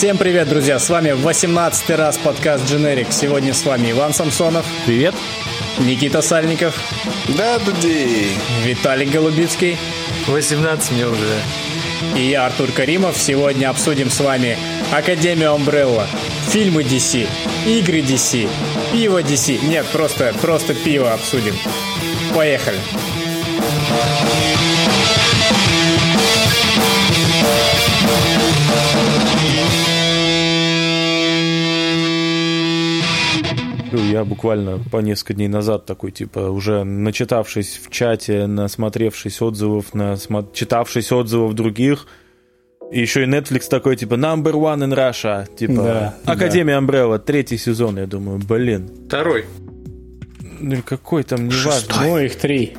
Всем привет, друзья! С вами в 18 раз подкаст Generic. Сегодня с вами Иван Самсонов. Привет. Никита Сальников. Да, Дуди. Виталик Голубицкий. 18 мне уже. И я, Артур Каримов. Сегодня обсудим с вами Академию Umbrella, фильмы DC, игры DC, пиво DC. Нет, просто, просто пиво обсудим. Поехали. Я буквально по несколько дней назад такой, типа, уже начитавшись в чате, насмотревшись отзывов, читавшись отзывов других, и еще и Netflix такой, типа, number one in Russia, типа, да, Академия да. Umbrella, третий сезон, я думаю, блин. Второй. Ну, какой там, неважно. Ну, их три.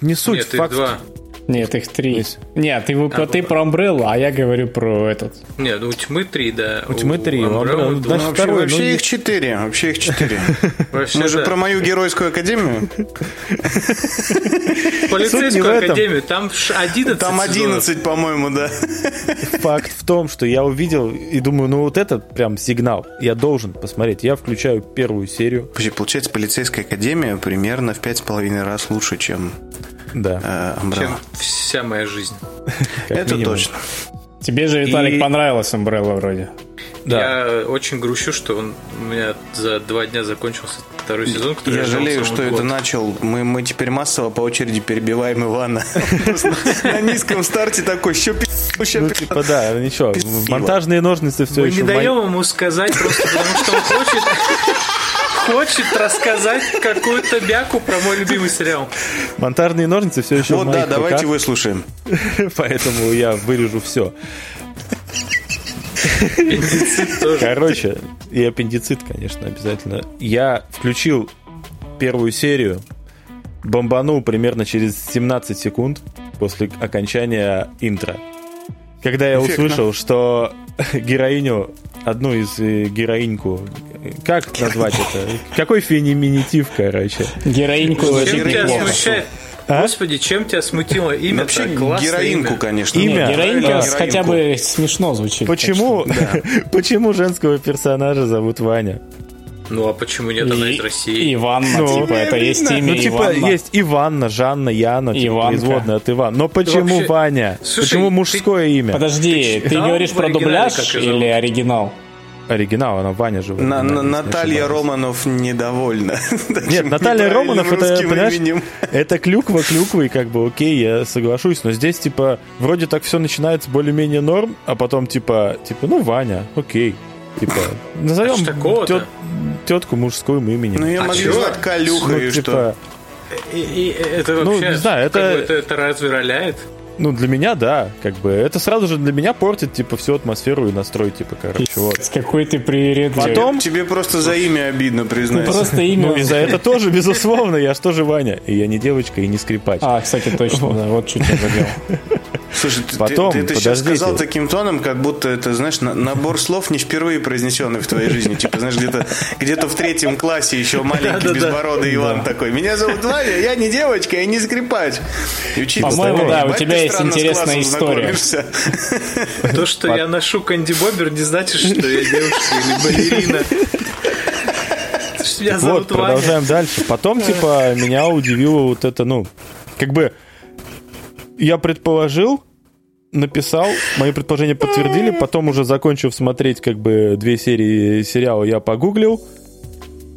Не суть, Нет, факт. два. Нет, их три. Есть. Нет, ты, а, ты про Umbrella, а я говорю про этот. Нет, ну, у тьмы три, да. У тьмы три. Ну, вообще, второй, вообще ну, их четыре. Вообще их четыре. Мы же про мою геройскую академию. Полицейскую академию. Там 11 Там 11, по-моему, да. Факт в том, что я увидел и думаю, ну вот это прям сигнал. Я должен посмотреть. Я включаю первую серию. Получается, полицейская академия примерно в пять с половиной раз лучше, чем да. Umbrella. Чем вся моя жизнь. Это точно. Тебе же, Виталик, и... понравилась Umbrella вроде. Да. Я очень грущу, что он у меня за два дня закончился второй сезон, который я жалею, что год. это начал. Мы, мы теперь массово по очереди перебиваем Ивана. На низком старте такой, что Ну, типа, да, ничего. Монтажные ножницы все еще... Мы не даем ему сказать просто потому, что он хочет хочет рассказать какую-то бяку про мой любимый сериал. Монтажные ножницы все еще Вот да, давайте выслушаем. Поэтому я вырежу все. Аппендицит тоже. Короче, и аппендицит, конечно, обязательно. Я включил первую серию, бомбанул примерно через 17 секунд после окончания интро. Когда я Эффектно. услышал, что героиню, одну из э, героиньку, как назвать это? Какой феминитив, короче? Героиньку неплохо. А? Господи, чем тебя смутило имя? Вообще героинку, имя. конечно. Имя. Нет, героинка да. хотя бы смешно звучит. Почему, да. почему женского персонажа зовут Ваня? Ну а почему нет, она из России? Иванна, ну, типа, это есть имя Ну, типа, Иванна. есть Иванна, Жанна, Яна, типа, производная от Иван. Но почему вообще... Ваня? Слушай, почему мужское ты... имя? Подожди, ты, ты говоришь про дубляж или оригинал? Оригинал, она Ваня же. На, на, Наталья Романов недовольна. Нет, Наталья Романов это, понимаешь, это клюква клюквы, как бы, окей, я соглашусь, но здесь, типа, вроде так все начинается более-менее норм, а потом, типа, типа, ну, Ваня, окей. Типа, назовем а тет, тетку мужским именем. Ну, я а могу звать Калюха ну, и типа, что? И, и, это вообще, ну, не знаю, это... это, это разве роляет? Ну, для меня, да, как бы. Это сразу же для меня портит, типа, всю атмосферу и настрой, типа, короче, вот. С какой ты привередливый. Потом... Тебе просто за имя обидно, признайся. Ну, просто имя. Ну, и за это тоже, безусловно, я же тоже Ваня. И я не девочка, и не скрипач. А, кстати, точно, да, вот чуть не задел. Слушай, Потом, ты, ты, ты сейчас сказал таким тоном, как будто это, знаешь, набор слов не впервые произнесенный в твоей жизни. Типа, знаешь, где-то где в третьем классе еще маленький безбородый Иван такой. Меня зовут Ваня, я не девочка, я не скрипач. По-моему, да, у тебя есть интересная история. То, что я ношу Канди Бобер, не значит, что я девушка или балерина. Вот, продолжаем дальше. Потом, типа, меня удивило вот это, ну, как бы я предположил, написал, мои предположения подтвердили, потом уже закончив смотреть как бы две серии сериала, я погуглил,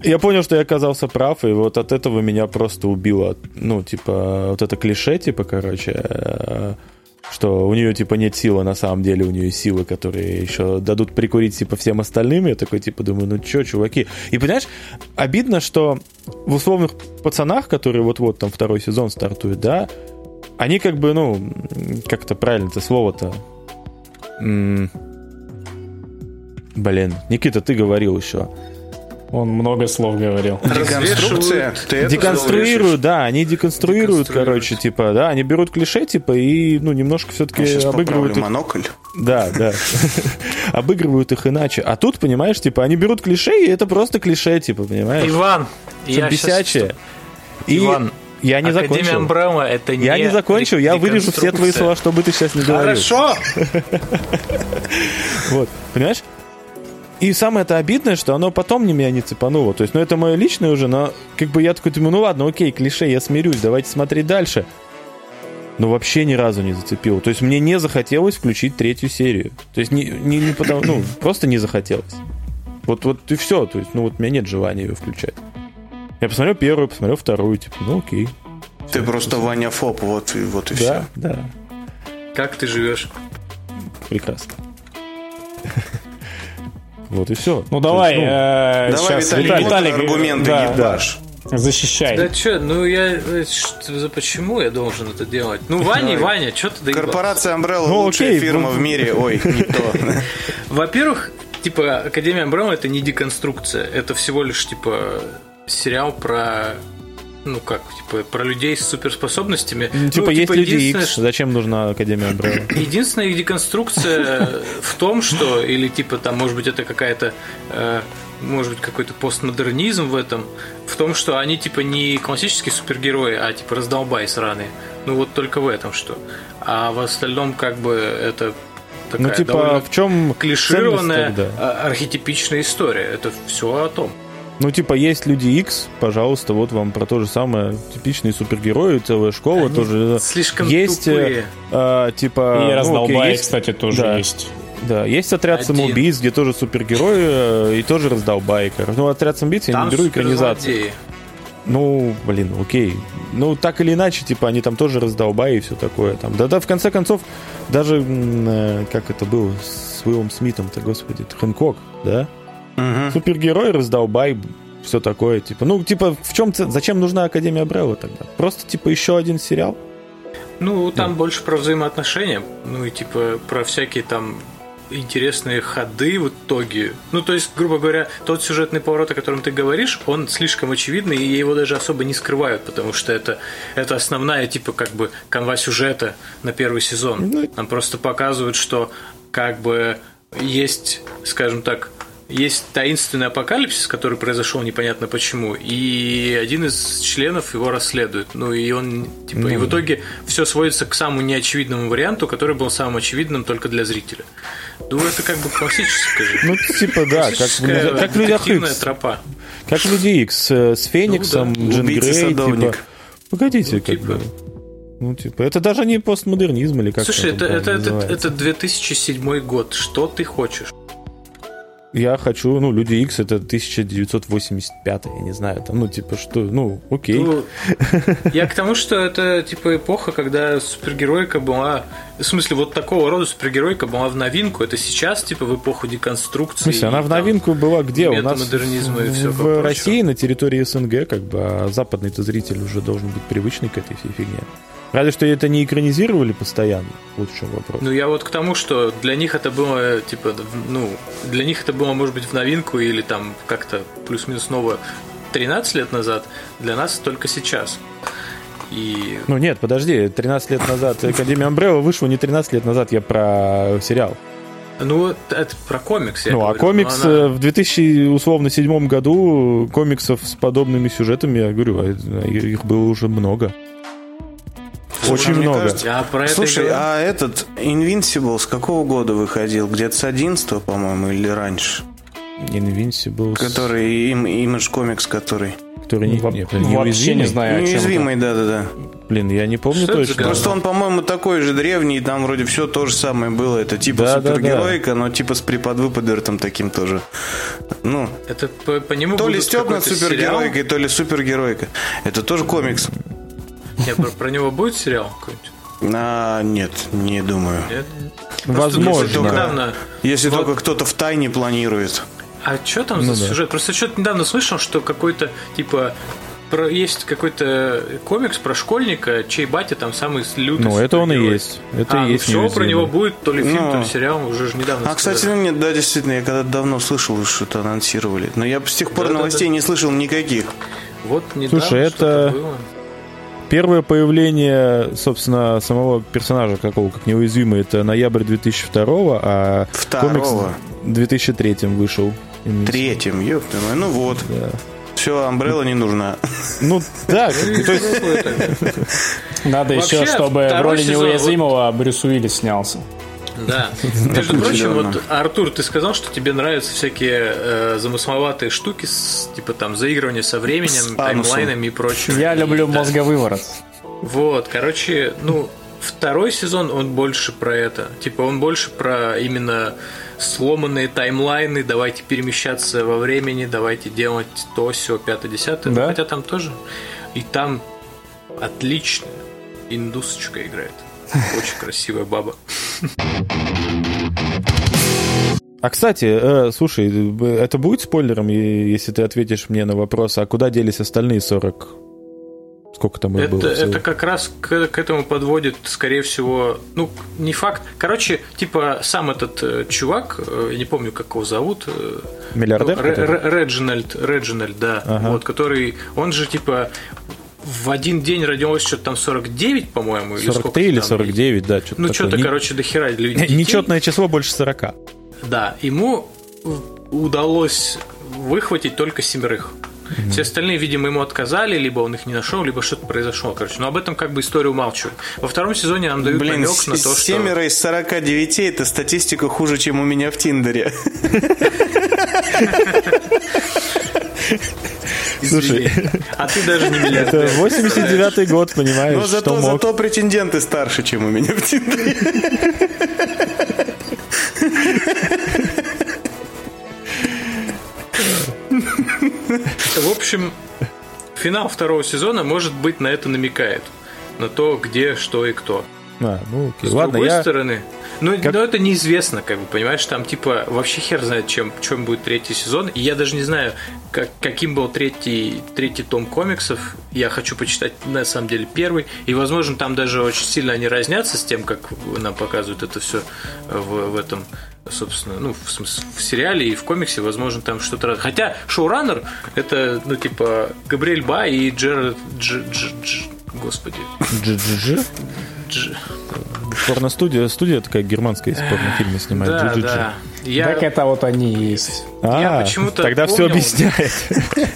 я понял, что я оказался прав, и вот от этого меня просто убило, ну, типа, вот это клише, типа, короче, э, что у нее, типа, нет силы, на самом деле у нее силы, которые еще дадут прикурить, типа, всем остальным. Я такой, типа, думаю, ну чё, чуваки. И, понимаешь, обидно, что в условных пацанах, которые вот-вот там второй сезон стартуют, да, они как бы, ну, как-то правильно это слово-то... Блин, Никита, ты говорил еще. Он много слов говорил. Деконструкция. Деконструируют, да, они деконструируют, короче, типа, да, они берут клише, типа, и, ну, немножко все-таки обыгрывают их. монокль. Да, да. обыгрывают их иначе. А тут, понимаешь, типа, они берут клише, и это просто клише, типа, понимаешь? Иван, я бесячее. И... Иван, Я не Академия закончил. Амбрама это не Я не закончил, я вырежу все твои слова, чтобы ты сейчас не говорил. Хорошо! Вот, понимаешь? И самое это обидное, что оно потом не меня не цепануло. То есть, ну, это мое личное уже, но как бы я такой думаю, ну ладно, окей, клише, я смирюсь, давайте смотреть дальше. Но вообще ни разу не зацепило. То есть мне не захотелось включить третью серию. То есть не, не, не потому, ну, просто не захотелось. Вот, вот и все. То есть, ну вот у меня нет желания ее включать. Я посмотрел первую, посмотрел вторую, типа, ну окей. Ты все, просто Ваня Фоп, вот, и, вот и да, все. Да, Как ты живешь? Прекрасно. Вот и все. Ну давай, ну, э, давай, сейчас Виталий, Виталий, аргументы да, ебашь. Защищай. Да что, ну я... э, Что, почему я должен это делать? Ну, Ваня, Ваня, что ты доебался? Корпорация Umbrella ну, лучшая окей, фирма ну, в мире. Ой, не то. Во-первых, типа, Академия Umbrella это не деконструкция. Это всего лишь, типа, сериал про ну как, типа, про людей с суперспособностями. Ну, типа, ну, есть типа, люди X, зачем нужна Академия Umbrella? Единственная их деконструкция в том, что, или типа там, может быть, это какая-то, э, может быть, какой-то постмодернизм в этом, в том, что они типа не классические супергерои, а типа раздолбай сраные. Ну вот только в этом что. А в остальном как бы это такая Ну, типа, в чем клишированная а- архетипичная история. Это все о том. Ну, типа, есть люди X, пожалуйста, вот вам про то же самое. Типичные супергерои, целая школа Они тоже. слишком есть, тупые. э, типа... И ну, окей, раздолбай, есть- кстати, тоже да. есть. Да, есть отряд Один. самоубийц, где тоже супергерои э, и тоже раздолбай. Ну, отряд самоубийц я не беру экранизацию. суперзлодеи. Ну, блин, окей. Ну, так или иначе, типа, они там тоже раздолбай и все такое. Там. Да-да, в конце концов, даже, э, как это было с Уиллом Смитом-то, господи, Хэнкок, да? Мгм. Супергерой, раздолбай, все такое, типа. Ну, типа, в чем зачем нужна Академия Брелла тогда? Просто, типа, еще один сериал? Ну, там больше про взаимоотношения, ну и типа про всякие там интересные ходы в итоге. Ну, то есть, грубо говоря, тот сюжетный поворот, о котором ты говоришь, он слишком очевидный, и его даже особо не скрывают, потому что это, это основная, типа, как бы, канва сюжета на первый сезон. Ну, Нам просто показывают, что как бы есть, скажем так, есть таинственный апокалипсис, который произошел непонятно почему, и один из членов его расследует. Ну и он, типа, и в итоге все сводится к самому неочевидному варианту, который был самым очевидным только для зрителя. Ну, это как бы классическая же. Ну, типа, да, как, как в Людях детективная Икс. тропа. Как в Люди Икс э, с Фениксом, Ну Джин Грей, типа. Погодите, Ну, как типа. бы. Ну, типа, это даже не постмодернизм или как Слушай, это, это, это, это 2007 год. Что ты хочешь? Я хочу, ну, Люди Икс это 1985, я не знаю, там, ну, типа, что, ну, окей. Ну, я к тому, что это типа эпоха, когда супергеройка была. В смысле, вот такого рода супергеройка была в новинку. Это сейчас, типа, в эпоху деконструкции. В смысле, она в там- новинку была где? У нас метамодернизма и в, всё в. России на территории СНГ, как бы, а западный-то зритель уже должен быть привычный к этой всей фигне. Разве что это не экранизировали постоянно. Вот в чем вопрос. Ну, я вот к тому, что для них это было, типа, ну, для них это было, может быть, в новинку или там как-то плюс-минус новое 13 лет назад. Для нас только сейчас. И Ну нет, подожди, 13 лет назад Академия Umbrella вышла не 13 лет назад, я про сериал. Ну, это про комикс. Я ну, а говорю, но комикс она- э, в 2000, условно, седьмом году комиксов с подобными сюжетами, я говорю, а их было уже много. Очень Мне много. кажется, Я про это и Слушай, говорю. а этот Invincible с какого года выходил? Где-то с 11 по-моему, или раньше? Invincible, Который, им, Image Comics, который. который не, Во- не, Вообще неуязвимый. не знаю, о чем Неуязвимый, да-да-да. Блин, я не помню Что это точно. Просто он, по-моему, такой же древний, и там вроде все то же самое было. Это типа Да, да, супергероика, но типа с преподвыподвертом таким тоже. Ну, Это по, по нему то ли над какой-то супергеройкой, то ли супергеройка. Это тоже комикс. Нет, про, про него будет сериал какой-нибудь? А, нет, не думаю. Нет? Возможно. Просто недавно... Если Вот. только кто-то в тайне планирует. А что там Ну за да. сюжет? Просто что-то недавно слышал, что какой-то, типа, про, есть какой-то комикс про школьника, чей батя там самый лютый Ну, это он и есть. Это а, и есть все про неуязвимый. него будет, то ли фильм, Ну. то ли сериал, уже же недавно А, кстати, сказали. ну нет, да, действительно, я когда-то давно слышал, что-то анонсировали. Но я с тех пор Да-да-да. новостей не слышал никаких. Вот недавно Слушай, это- что-то было. Первое появление, собственно, самого персонажа какого, как неуязвимый, это ноябрь 2002, а комикс Второго. в 2003 вышел. Третьим, ёпта мой. Ну вот. Да. Все, Амбрелла не нужна. Ну, да. Надо еще, чтобы в роли неуязвимого Брюс Уиллис снялся. Да. Между прочим, вот, Артур, ты сказал, что тебе нравятся всякие э, замысловатые штуки, с, типа там заигрывание со временем, таймлайнами и прочее. Я люблю да. мозговыворот. Вот, короче, ну, второй сезон, он больше про это. Типа, он больше про именно сломанные таймлайны, давайте перемещаться во времени, давайте делать то, все, пятое, десятое. Да? Хотя там тоже. И там отлично индусочка играет. Очень красивая баба. А кстати, э, слушай, это будет спойлером, если ты ответишь мне на вопрос, а куда делись остальные 40? Сколько там их это, было? Это как раз к, к этому подводит, скорее всего, ну, не факт. Короче, типа, сам этот э, чувак, э, я не помню, как его зовут. Э, Миллиардер? Ну, Реджинальд, Реджинальд, да. Ага. Вот, который, он же, типа, в один день родилось что-то там 49, по-моему, или 43 или 49, да, что-то Ну, что-то, Не... короче, до хера людей. Нечетное число больше 40. Да, ему удалось выхватить только семерых. Mm-hmm. Все остальные, видимо, ему отказали, либо он их не нашел, либо что-то произошло. Короче, но об этом как бы история умалчивает. Во втором сезоне нам дают Блин, намек на то, что... Семеро из 49 это статистика хуже, чем у меня в Тиндере. Слушай, а ты даже не миллиардер. Это 89-й год, понимаешь, Но зато, что мог. зато претенденты старше, чем у меня в Тиндере. В общем, финал второго сезона, может быть, на это намекает. На то, где, что и кто. А, ну, окей. С Ладно, другой я... стороны, ну, как... но это неизвестно, как бы, понимаешь, там, типа, вообще хер знает, чем, чем будет третий сезон. И я даже не знаю, как, каким был третий, третий том комиксов. Я хочу почитать, на самом деле, первый. И, возможно, там даже очень сильно они разнятся с тем, как нам показывают это все в, в этом собственно, ну, в, смысле, в сериале и в комиксе, возможно, там что-то... Хотя шоураннер это, ну, типа, Габриэль Ба и Джерард... Дж, дж, дж, господи. Дж-дж-дж? Дж... Порностудия, студия такая германская из порнофильмы снимает. Да, да. Я... Так это вот они и есть. А, я почему-то тогда помнил... все объясняет.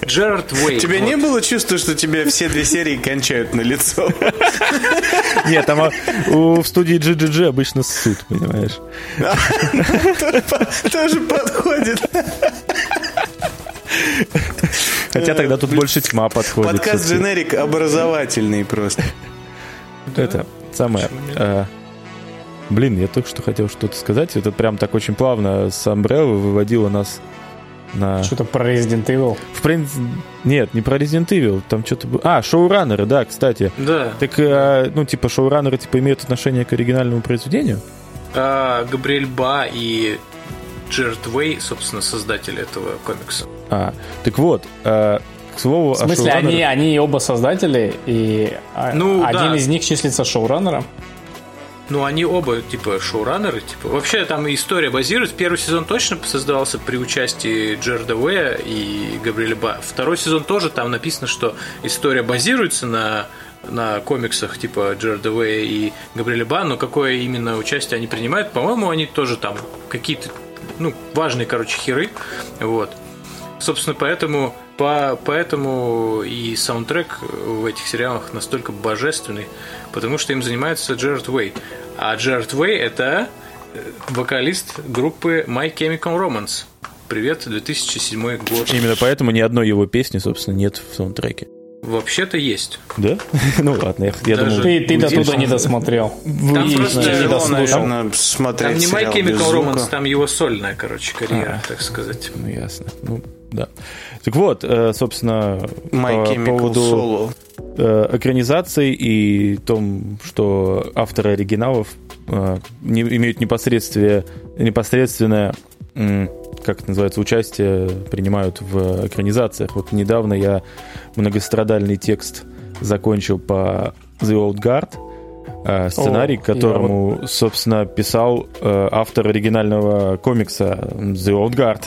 Джерард Уэйт. Тебе вот. не было чувства, что тебе все две серии кончают на лицо? Нет, там а, в студии GGG обычно суд, понимаешь? Тоже подходит. Хотя тогда тут больше тьма подходит. Подкаст дженерик образовательный просто. Это самое... Э, блин, я только что хотел что-то сказать. Это прям так очень плавно с Umbrella выводило нас на... Что-то про Resident Evil? В принципе, нет, не про Resident Evil. Там что-то было... А, шоураннеры, да, кстати. Да. Так, э, ну, типа, шоураннеры, типа, имеют отношение к оригинальному произведению? А, Габриэль Ба и Джерд Уэй, собственно, создатели этого комикса. А, так вот, э, к слову, в смысле, о они, они оба создатели, и а, ну, один да. из них числится шоураннером? Ну, они оба, типа, шоураннеры, типа. Вообще, там история базируется. Первый сезон точно создавался при участии Джерда Уэя и Габриэля Ба. Второй сезон тоже там написано, что история базируется на на комиксах типа Джерда Уэя и Габриэля Ба, но какое именно участие они принимают, по-моему, они тоже там какие-то, ну, важные, короче, херы, вот. Собственно, поэтому по, поэтому и саундтрек в этих сериалах настолько божественный, потому что им занимается Джерард Уэй. А Джерард Уэй – это э, вокалист группы My Chemical Romance. Привет, 2007 год. Именно поэтому ни одной его песни, собственно, нет в саундтреке. Вообще-то есть. Да? ну ладно, я, я думал... Ты, ты до туда не досмотрел. Там и, просто не дослушал. Там, там не My Chemical Romance, там его сольная, короче, карьера, а, так сказать. Ну ясно. Ну, да. Так вот, э, собственно, My по поводу Solo. Э, экранизаций и том, что авторы оригиналов э, не, имеют непосредственное, непосредственное как это называется, участие принимают в экранизациях. Вот недавно я многострадальный текст закончил по The Old Guard, сценарий, О, которому, вот... собственно, писал автор оригинального комикса The Old Guard.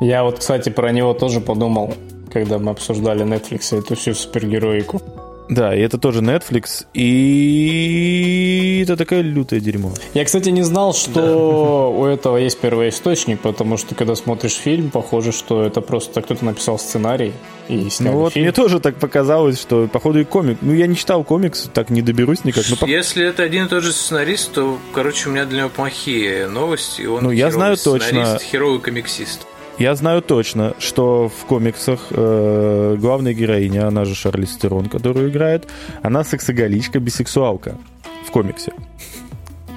Я вот, кстати, про него тоже подумал, когда мы обсуждали Netflix и эту всю супергероику. Да, и это тоже Netflix, и это такая лютая дерьмо. Я, кстати, не знал, что да. у этого есть первоисточник, потому что когда смотришь фильм, похоже, что это просто кто-то написал сценарий и снял Ну вот фильм. мне тоже так показалось, что походу и комик. Ну я не читал комикс, так не доберусь никак. Но Если это один и тот же сценарист, то, короче, у меня для него плохие новости. Он ну я знаю точно. Херовый комиксист. Я знаю точно, что в комиксах э, главная героиня, она же Шарли Стерон, которую играет, она сексоголичка, бисексуалка в комиксе.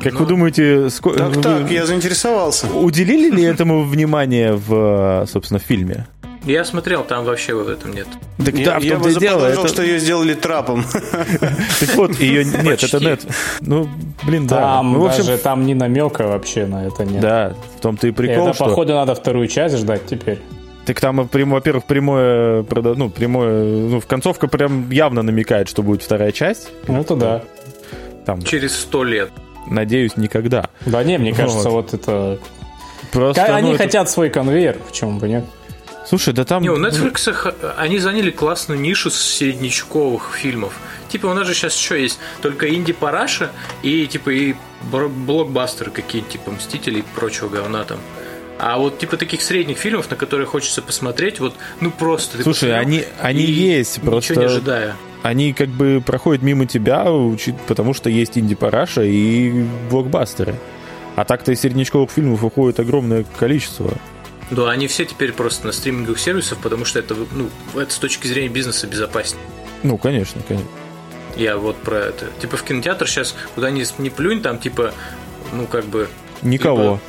Как ну, вы думаете, сколько... Так, так, я заинтересовался. Уделили ли этому внимание в, собственно, в фильме? Я смотрел, там вообще в этом нет. Так, я, да, в я бы дело, это... что ее сделали трапом. Так вот, ее нет, это нет. Ну, блин, да. Там ну, в общем, даже там ни намека вообще на это нет. Да, в том-то и прикол, Это, походу, надо вторую часть ждать теперь. Так там, во-первых, прямое, ну, прямое, ну, в концовка прям явно намекает, что будет вторая часть. Ну, это да. Там. Через сто лет. Надеюсь, никогда. Да не, мне кажется, вот, вот это... Просто, Они ну, хотят это... свой конвейер, почему бы нет? Слушай, да там... Не, у Netflix они заняли классную нишу середнячковых фильмов. Типа у нас же сейчас еще есть только инди-параша и типа и блокбастеры какие-то, типа Мстители и прочего говна там. А вот типа таких средних фильмов, на которые хочется посмотреть, вот ну просто. Слушай, они они есть просто. Ничего не ожидая. Они как бы проходят мимо тебя, потому что есть инди-параша и блокбастеры. А так-то из середнячковых фильмов уходит огромное количество. Да, они все теперь просто на стриминговых сервисах, потому что это, ну, это с точки зрения бизнеса безопаснее. Ну, конечно, конечно. Я вот про это. Типа в кинотеатр сейчас куда ни, не плюнь, там типа, ну, как бы... Никого.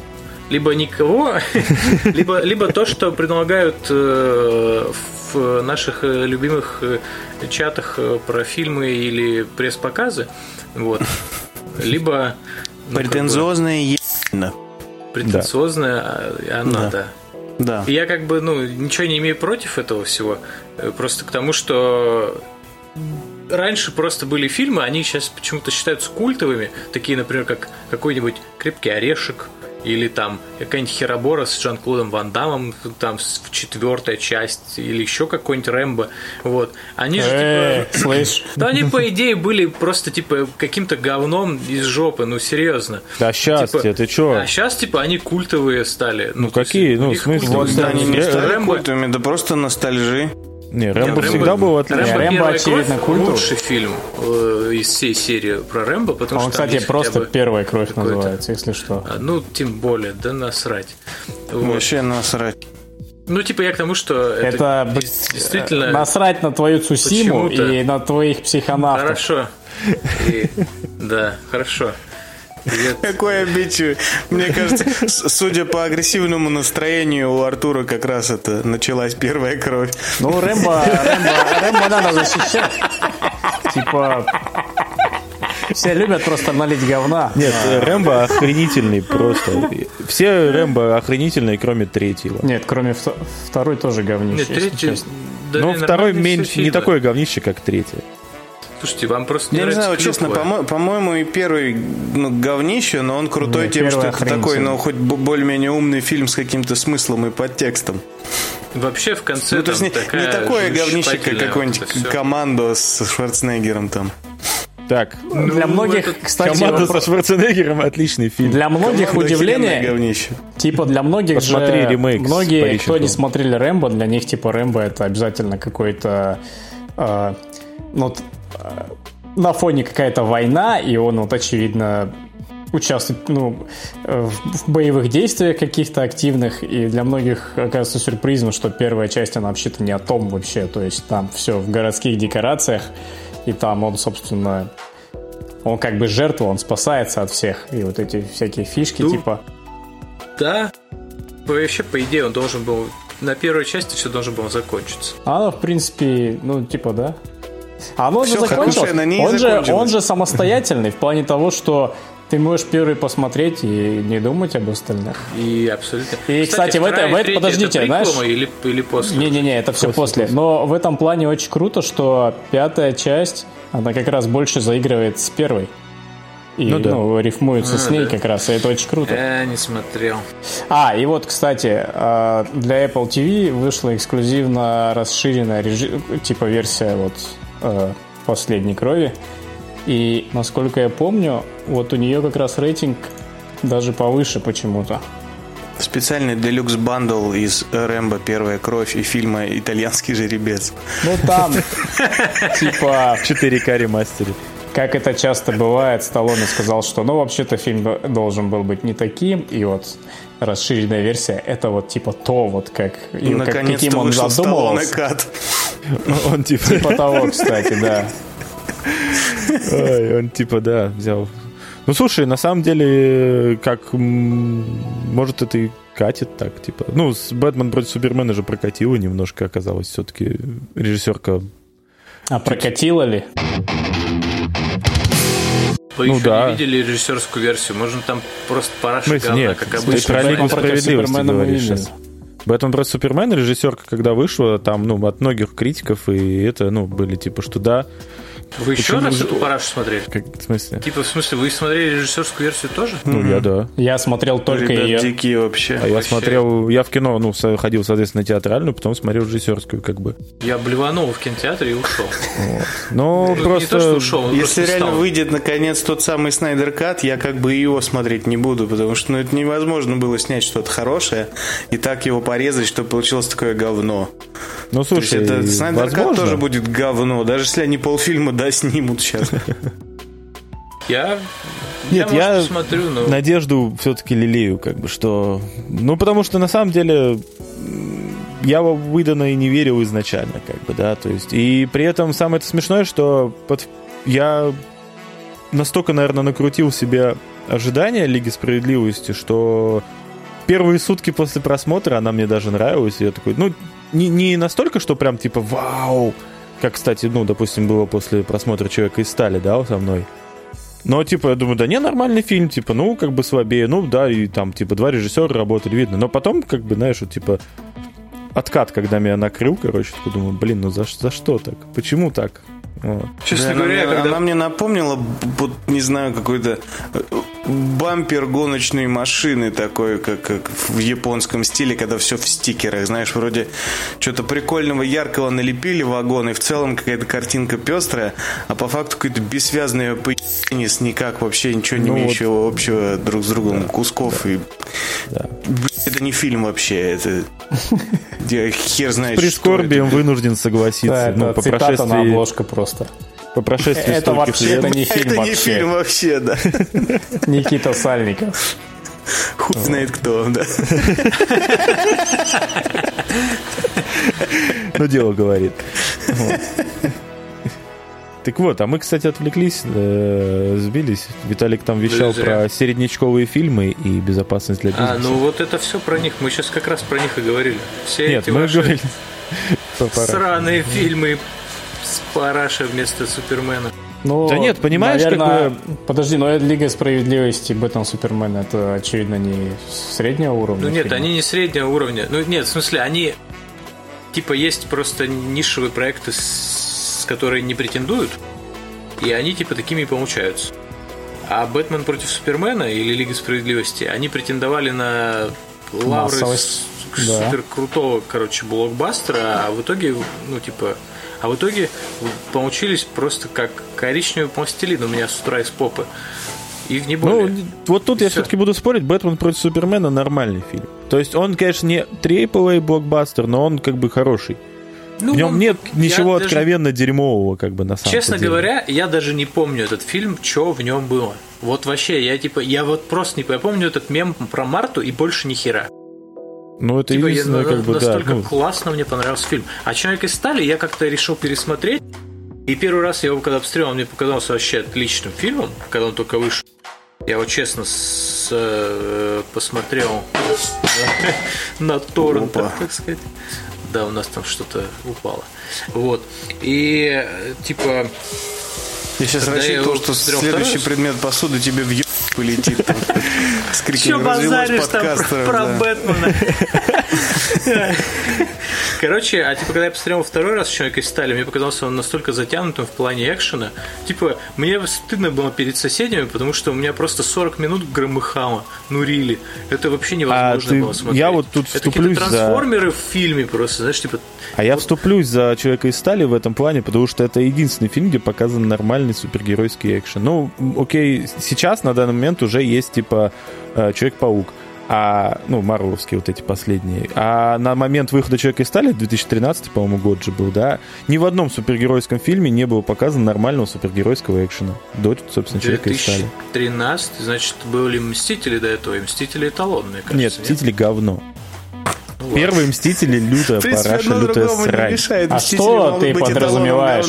Либо, либо никого, либо, либо то, что предлагают э, в наших э, любимых э, чатах про фильмы или пресс-показы, вот. Либо... Ну, Претенциозные как бы, Претенциозная, да. она, да. да. Да. Я как бы, ну, ничего не имею против этого всего. Э, просто к тому, что раньше просто были фильмы, они сейчас почему-то считаются культовыми, такие, например, как какой-нибудь «Крепкий орешек», или там какая-нибудь Херабора с Жан-Клодом Ван Дамом, там четвертая часть, или еще какой-нибудь Рэмбо. Вот. Они же, э, типа... Слышь. Да они, по идее, были просто, типа, каким-то говном из жопы, ну, серьезно. Да сейчас типа, ты чё? А сейчас, типа, они культовые стали. Ну, ну какие? Ну, в смысле? Вот, они не стали культовыми, да просто ностальжи. Не, Рэмбо Нет, всегда был отличный. Рэмбо, Рэмбо очевидно, культовый. Лучший фильм э, из всей серии про Рэмбо, потому Он, что... Он, кстати, просто «Первая кровь» называется, если что. А, ну, тем более, да насрать. Вот. Вообще насрать. Ну, типа, я к тому, что это, это действительно... Насрать на твою Цусиму и на твоих психонавтов. Хорошо. И, да, хорошо. Какой обидчивый. Мне кажется, судя по агрессивному настроению у Артура как раз это началась первая кровь. Ну, Рэмбо, Рэмбо, Рэмбо надо защищать. Типа, все любят просто налить говна. Нет, Рэмбо охренительный просто. Все Рэмбо охренительные, кроме третьего. Нет, кроме второй тоже говнище. Нет, третий... Ну, второй меньше, не такое говнище, как третий. Слушайте, вам просто не Я не знаю, честно, по-моему, и первый ну, говнище, но он крутой тем, что это такой, ну, хоть более-менее умный фильм с каким-то смыслом и подтекстом. Вообще в конце ну, то есть не, не такое говнище, как какой-нибудь вот командо с Шварценеггером там. Так, ну, для многих, это... кстати, команда вопрос... со Шварценеггером отличный фильм. Для многих команда удивление, типа для многих Посмотри же, ремейк многие, кто не смотрели Рэмбо, для них типа Рэмбо это обязательно какой-то, э, ну на фоне какая-то война, и он вот, очевидно, участвует ну, в боевых действиях каких-то активных, и для многих оказывается сюрпризом, что первая часть, она вообще-то не о том вообще, то есть там все в городских декорациях, и там он, собственно, он как бы жертва, он спасается от всех, и вот эти всякие фишки ну, типа... Да, вообще, по идее, он должен был на первой части все должно было закончиться. А, в принципе, ну, типа, да. А оно Все же закончилось. Он же, он же самостоятельный в плане того, что ты можешь первый посмотреть и не думать об остальных. И абсолютно. И, кстати, кстати в, это, в это, подождите, это знаешь? Или, или после? Не-не-не, это все после. после. Но в этом плане очень круто, что пятая часть, она как раз больше заигрывает с первой. И ну, да. ну, рифмуется а, с ней да. как раз, и это очень круто. Я не смотрел. А, и вот, кстати, а, для Apple TV вышла эксклюзивно расширенная типа версия вот Э, «Последней крови». И, насколько я помню, вот у нее как раз рейтинг даже повыше почему-то. Специальный делюкс бандл из Рэмбо «Первая кровь» и фильма «Итальянский жеребец». Ну там, типа... 4К ремастере. Как это часто бывает, Сталлоне сказал, что ну вообще-то фильм должен был быть не таким, и вот расширенная версия это вот типа то вот как, и как каким он задумывался. Кат. Он типа... Типа того, кстати, да. Ой, он типа, да, взял ну, слушай, на самом деле, как... Может, это и катит так, типа... Ну, с «Бэтмен против Супермена» же прокатило немножко, оказалось, все-таки режиссерка... А прокатила ли? Вы ну, еще да. не видели режиссерскую версию? Можно там просто параша говна, нет, как обычно. Ты про Лигу справедливости говоришь сейчас. Бэтмен против Супермена режиссерка, когда вышла, там, ну, от многих критиков, и это, ну, были типа, что да, вы еще раз эту парашу смотрели? Как, в смысле? Типа, в смысле, вы смотрели режиссерскую версию тоже? Ну, mm-hmm. я да. Я смотрел только Ребят, ее. дикие вообще. А вообще. я смотрел, я в кино, ну, ходил, соответственно, на театральную, потом смотрел режиссерскую, как бы. Я блеванул в кинотеатре и ушел. Вот. Ну, просто... Не то, что ушел, Если реально выйдет, наконец, тот самый Снайдер Кат, я как бы его смотреть не буду, потому что, ну, это невозможно было снять что-то хорошее и так его порезать, чтобы получилось такое говно. Ну, слушай, это Снайдер Кат тоже будет говно, даже если они полфильма, да, снимут сейчас. Я нет, я, я смотрю, но... надежду все-таки лелею, как бы, что... Ну, потому что, на самом деле, я в Уидона и не верил изначально, как бы, да, то есть... И при этом самое это смешное, что под... я настолько, наверное, накрутил себе ожидания Лиги Справедливости, что первые сутки после просмотра она мне даже нравилась, и я такой, ну, не, не настолько, что прям, типа, вау, как, кстати, ну, допустим, было после просмотра «Человека из стали», да, со мной. Но, типа, я думаю, да не, нормальный фильм, типа, ну, как бы слабее, ну, да, и там, типа, два режиссера работали, видно. Но потом, как бы, знаешь, вот, типа, откат, когда меня накрыл, короче, подумал, блин, ну за, за что так? Почему так? Вот. Честно да, говоря, она, когда... она мне напомнила, вот, не знаю, какой-то э, бампер гоночной машины такой, как, как в японском стиле, когда все в стикерах, знаешь, вроде что-то прикольного, яркого налепили вагон, и в целом какая-то картинка пестрая, а по факту какой-то бессвязный поединец с никак вообще ничего не ну, имеющего вот... общего друг с другом да, кусков да. и да. это не фильм вообще, это я хер знает, С прискорбием вынужден согласиться. Да, ну, по прошествии... на обложка просто. По прошествии это вообще лет... это не фильм это вообще. не фильм вообще, да. Никита Сальников. Хуй знает кто он, да. Ну, дело говорит. Так вот, а мы, кстати, отвлеклись, э, сбились. Виталик там вещал про середнячковые фильмы и безопасность для бизнеса. А, ну вот это все про них. Мы сейчас как раз про них и говорили. Все Нет, эти мы ваши говорили сраные фильмы Параша вместо Супермена. Ну, да нет, понимаешь, наверное, как бы... Подожди, но Лига Справедливости, Бэтмен Супермен, это, очевидно, не среднего уровня. Ну нет, фильма. они не среднего уровня. Ну нет, в смысле, они... Типа есть просто нишевые проекты с которые не претендуют, и они типа такими и получаются. А Бэтмен против Супермена или Лига Справедливости, они претендовали на лавры Массовость. да. супер крутого, короче, блокбастера, а в итоге, ну, типа, а в итоге получились просто как коричневый пластилин у меня с утра из попы. Их не более. Ну, вот тут и я все. все-таки буду спорить, Бэтмен против Супермена нормальный фильм. То есть он, конечно, не AAA блокбастер, но он как бы хороший. Ну, в нем он, нет ничего откровенно даже, дерьмового, как бы на самом честно деле. Честно говоря, я даже не помню этот фильм, что в нем было. Вот вообще, я типа, я вот просто не помню этот мем про Марту и больше ни хера. Ну, это типа, единственное, я, как бы, настолько да. Ну... классно мне понравился фильм. А «Человек из стали» я как-то решил пересмотреть. И первый раз я его когда обстрелил, он мне показался вообще отличным фильмом, когда он только вышел. Я вот честно с, э, посмотрел на торрентах, так сказать да, у нас там что-то упало. Вот. И типа. Я сейчас рассчитывал, что следующий предмет посуды тебе в полетит. С криком базаришь там про, про Бэтмена? Короче, а типа, когда я посмотрел второй раз «Человека из стали», мне показался он настолько затянутым в плане экшена. Типа, мне стыдно было перед соседями, потому что у меня просто 40 минут громыхало. Ну, рили. Это вообще невозможно а ты, было смотреть. Я вот тут Это вступлюсь трансформеры за... в фильме просто, знаешь, типа... А я вступлюсь за «Человека из стали» в этом плане, потому что это единственный фильм, где показан нормальный супергеройский экшен. Ну, окей, сейчас на данный момент уже есть, типа, э, Человек-паук а, ну, Марвеловские вот эти последние. А на момент выхода Человека из стали, 2013, по-моему, год же был, да, ни в одном супергеройском фильме не было показано нормального супергеройского экшена. До, собственно, Человека из стали. 2013, значит, были Мстители до этого, и Мстители эталонные, кажется. Нет, Мстители говно. Первые Мстители лютая параша, лютая срань. А что ты подразумеваешь?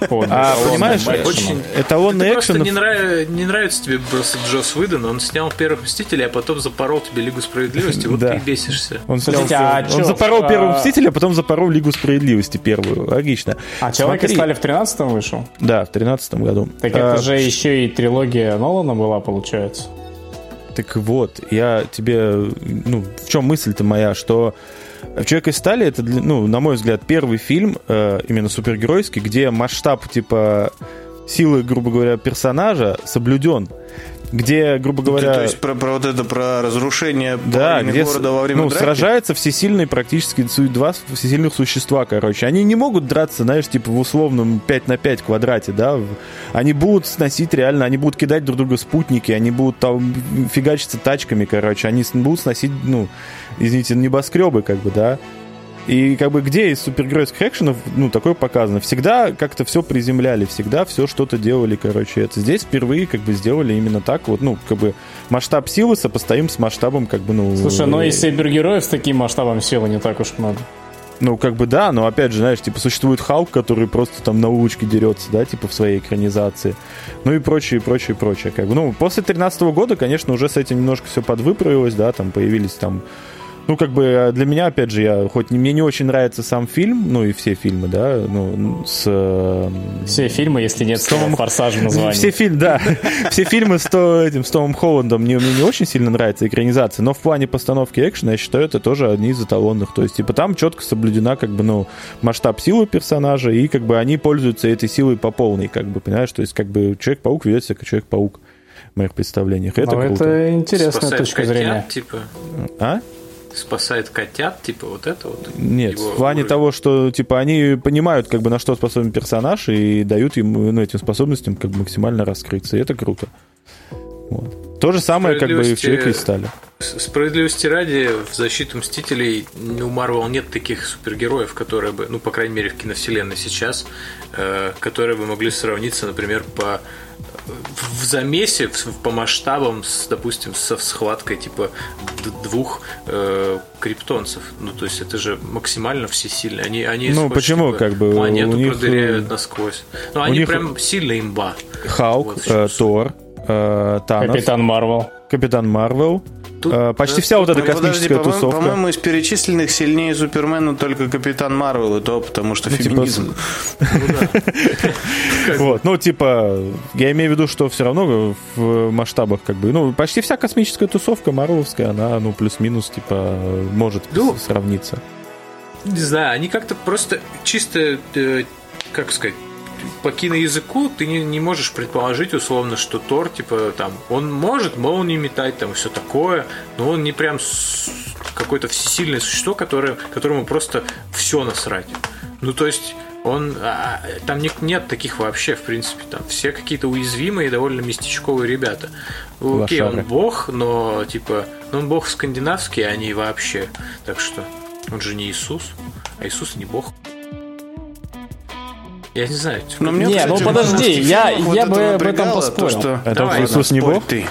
А, понимаешь, очень эталонный экшен... не, не нравится тебе просто Джос Уидон, он снял первых Мстителей, а потом запорол тебе Лигу Справедливости, вот ты и бесишься. Он, а он запорол первого Мстителя, а потом запорол Лигу Справедливости первую. Логично. А Человек из стали в 13-м вышел? Да, в 13 году. Так это а, же еще и трилогия Нолана была, получается. Так вот, я тебе, ну, в чем мысль-то моя, что Человек из стали это, ну, на мой взгляд, первый фильм э, именно супергеройский, где масштаб типа силы, грубо говоря, персонажа соблюден где, грубо говоря... То, то есть про, про вот это, про разрушение да, где города во время ну, драки? сражаются всесильные практически два всесильных существа, короче. Они не могут драться, знаешь, типа в условном 5 на 5 квадрате, да. Они будут сносить реально, они будут кидать друг друга спутники, они будут там фигачиться тачками, короче. Они будут сносить, ну, извините, небоскребы, как бы, да. И как бы где из супергеройских экшенов, ну, такое показано? Всегда как-то все приземляли, всегда все что-то делали, короче. Это здесь впервые как бы сделали именно так вот, ну, как бы масштаб силы сопоставим с масштабом как бы, ну... Слушай, но и супергероев с таким масштабом силы не так уж много. Ну, как бы да, но опять же, знаешь, типа существует Халк, который просто там на улочке дерется, да, типа в своей экранизации. Ну и прочее, прочее, прочее. Как бы. Ну, после 13 года, конечно, уже с этим немножко все подвыправилось, да, там появились там ну, как бы э, для меня, опять же, я хоть мне не очень нравится сам фильм, ну и все фильмы, да, ну, с... Э, все фильмы, если нет с Томом Форсажа названия. Все фильмы, да. Все фильмы с, этим, с Томом Холландом мне, мне не очень сильно нравится экранизация, но в плане постановки экшена я считаю, это тоже одни из эталонных. То есть, типа, там четко соблюдена, как бы, ну, масштаб силы персонажа, и, как бы, они пользуются этой силой по полной, как бы, понимаешь? То есть, как бы, Человек-паук ведет себя как Человек-паук в моих представлениях. Это, ну, круто. это интересная Спасает точка котят, зрения. Типа. А? Спасает котят, типа вот это вот? Нет, в плане уровень. того, что типа они понимают, как бы на что способен персонаж и дают ему ну, этим способностям как бы максимально раскрыться, и это круто. Вот. То же самое, как бы и в Человеке из стали. Справедливости ради, в защиту Мстителей у Марвел нет таких супергероев, которые бы, ну, по крайней мере, в киновселенной сейчас, э, которые бы могли сравниться, например, по в замесе по масштабам, с, допустим, со схваткой типа двух э, криптонцев. Ну, то есть это же максимально всесильные. Они, они ну, почему, бы, как бы, планету у них... продыряют насквозь. Ну, они них... прям сильно имба. Халк, вот, э, Тор, э, Танос. Капитан Марвел. Капитан Марвел. Тут, э, Почти вся вот эта ну, космическая подожди, тусовка. По-моему, из перечисленных сильнее Супермена только Капитан Марвел, и то потому что ну, типа, феминизм. Вот, ну, типа, я имею в виду, что все равно в масштабах, как бы, ну, почти вся космическая тусовка марвеловская, она, ну, плюс-минус, типа, может ну, сравниться. Не знаю, они как-то просто чисто, э, как сказать, по киноязыку ты не, не можешь предположить условно, что Тор, типа, там, он может молнии метать, там, все такое, но он не прям какое-то всесильное существо, которое, которому просто все насрать. Ну, то есть, он а, там нет, нет таких вообще, в принципе, там все какие-то уязвимые, довольно местечковые ребята. Окей, он бог, но типа, ну, он бог скандинавский, а не вообще. Так что он же не Иисус, а Иисус не бог. Я не знаю. Но мне, не, ну подожди, я, я бы об этом поспорил. То, что... Это Давай, Иисус не Бог? Ты.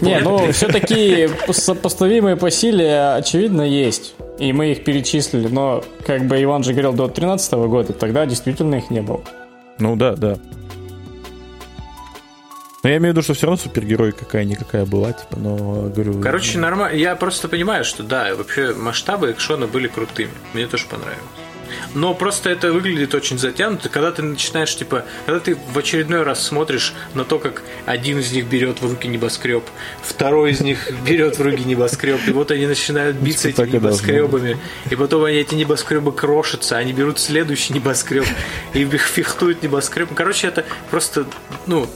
Не, ну все-таки сопоставимые по силе, очевидно, есть. И мы их перечислили, но, как бы Иван же говорил, до 13 года, тогда действительно их не было. Ну да, да. Но я имею в виду, что все равно супергерой какая-никакая была, типа, но говорю... Короче, нормально. Я просто понимаю, что да, вообще масштабы экшона были крутыми. Мне тоже понравилось. Но просто это выглядит очень затянуто, когда ты начинаешь, типа, когда ты в очередной раз смотришь на то, как один из них берет в руки небоскреб, второй из них берет в руки небоскреб, и вот они начинают ну, биться типа этими небоскребами, и потом они эти небоскребы крошатся, они берут следующий небоскреб и их фехтуют небоскреб. Короче, это просто, ну,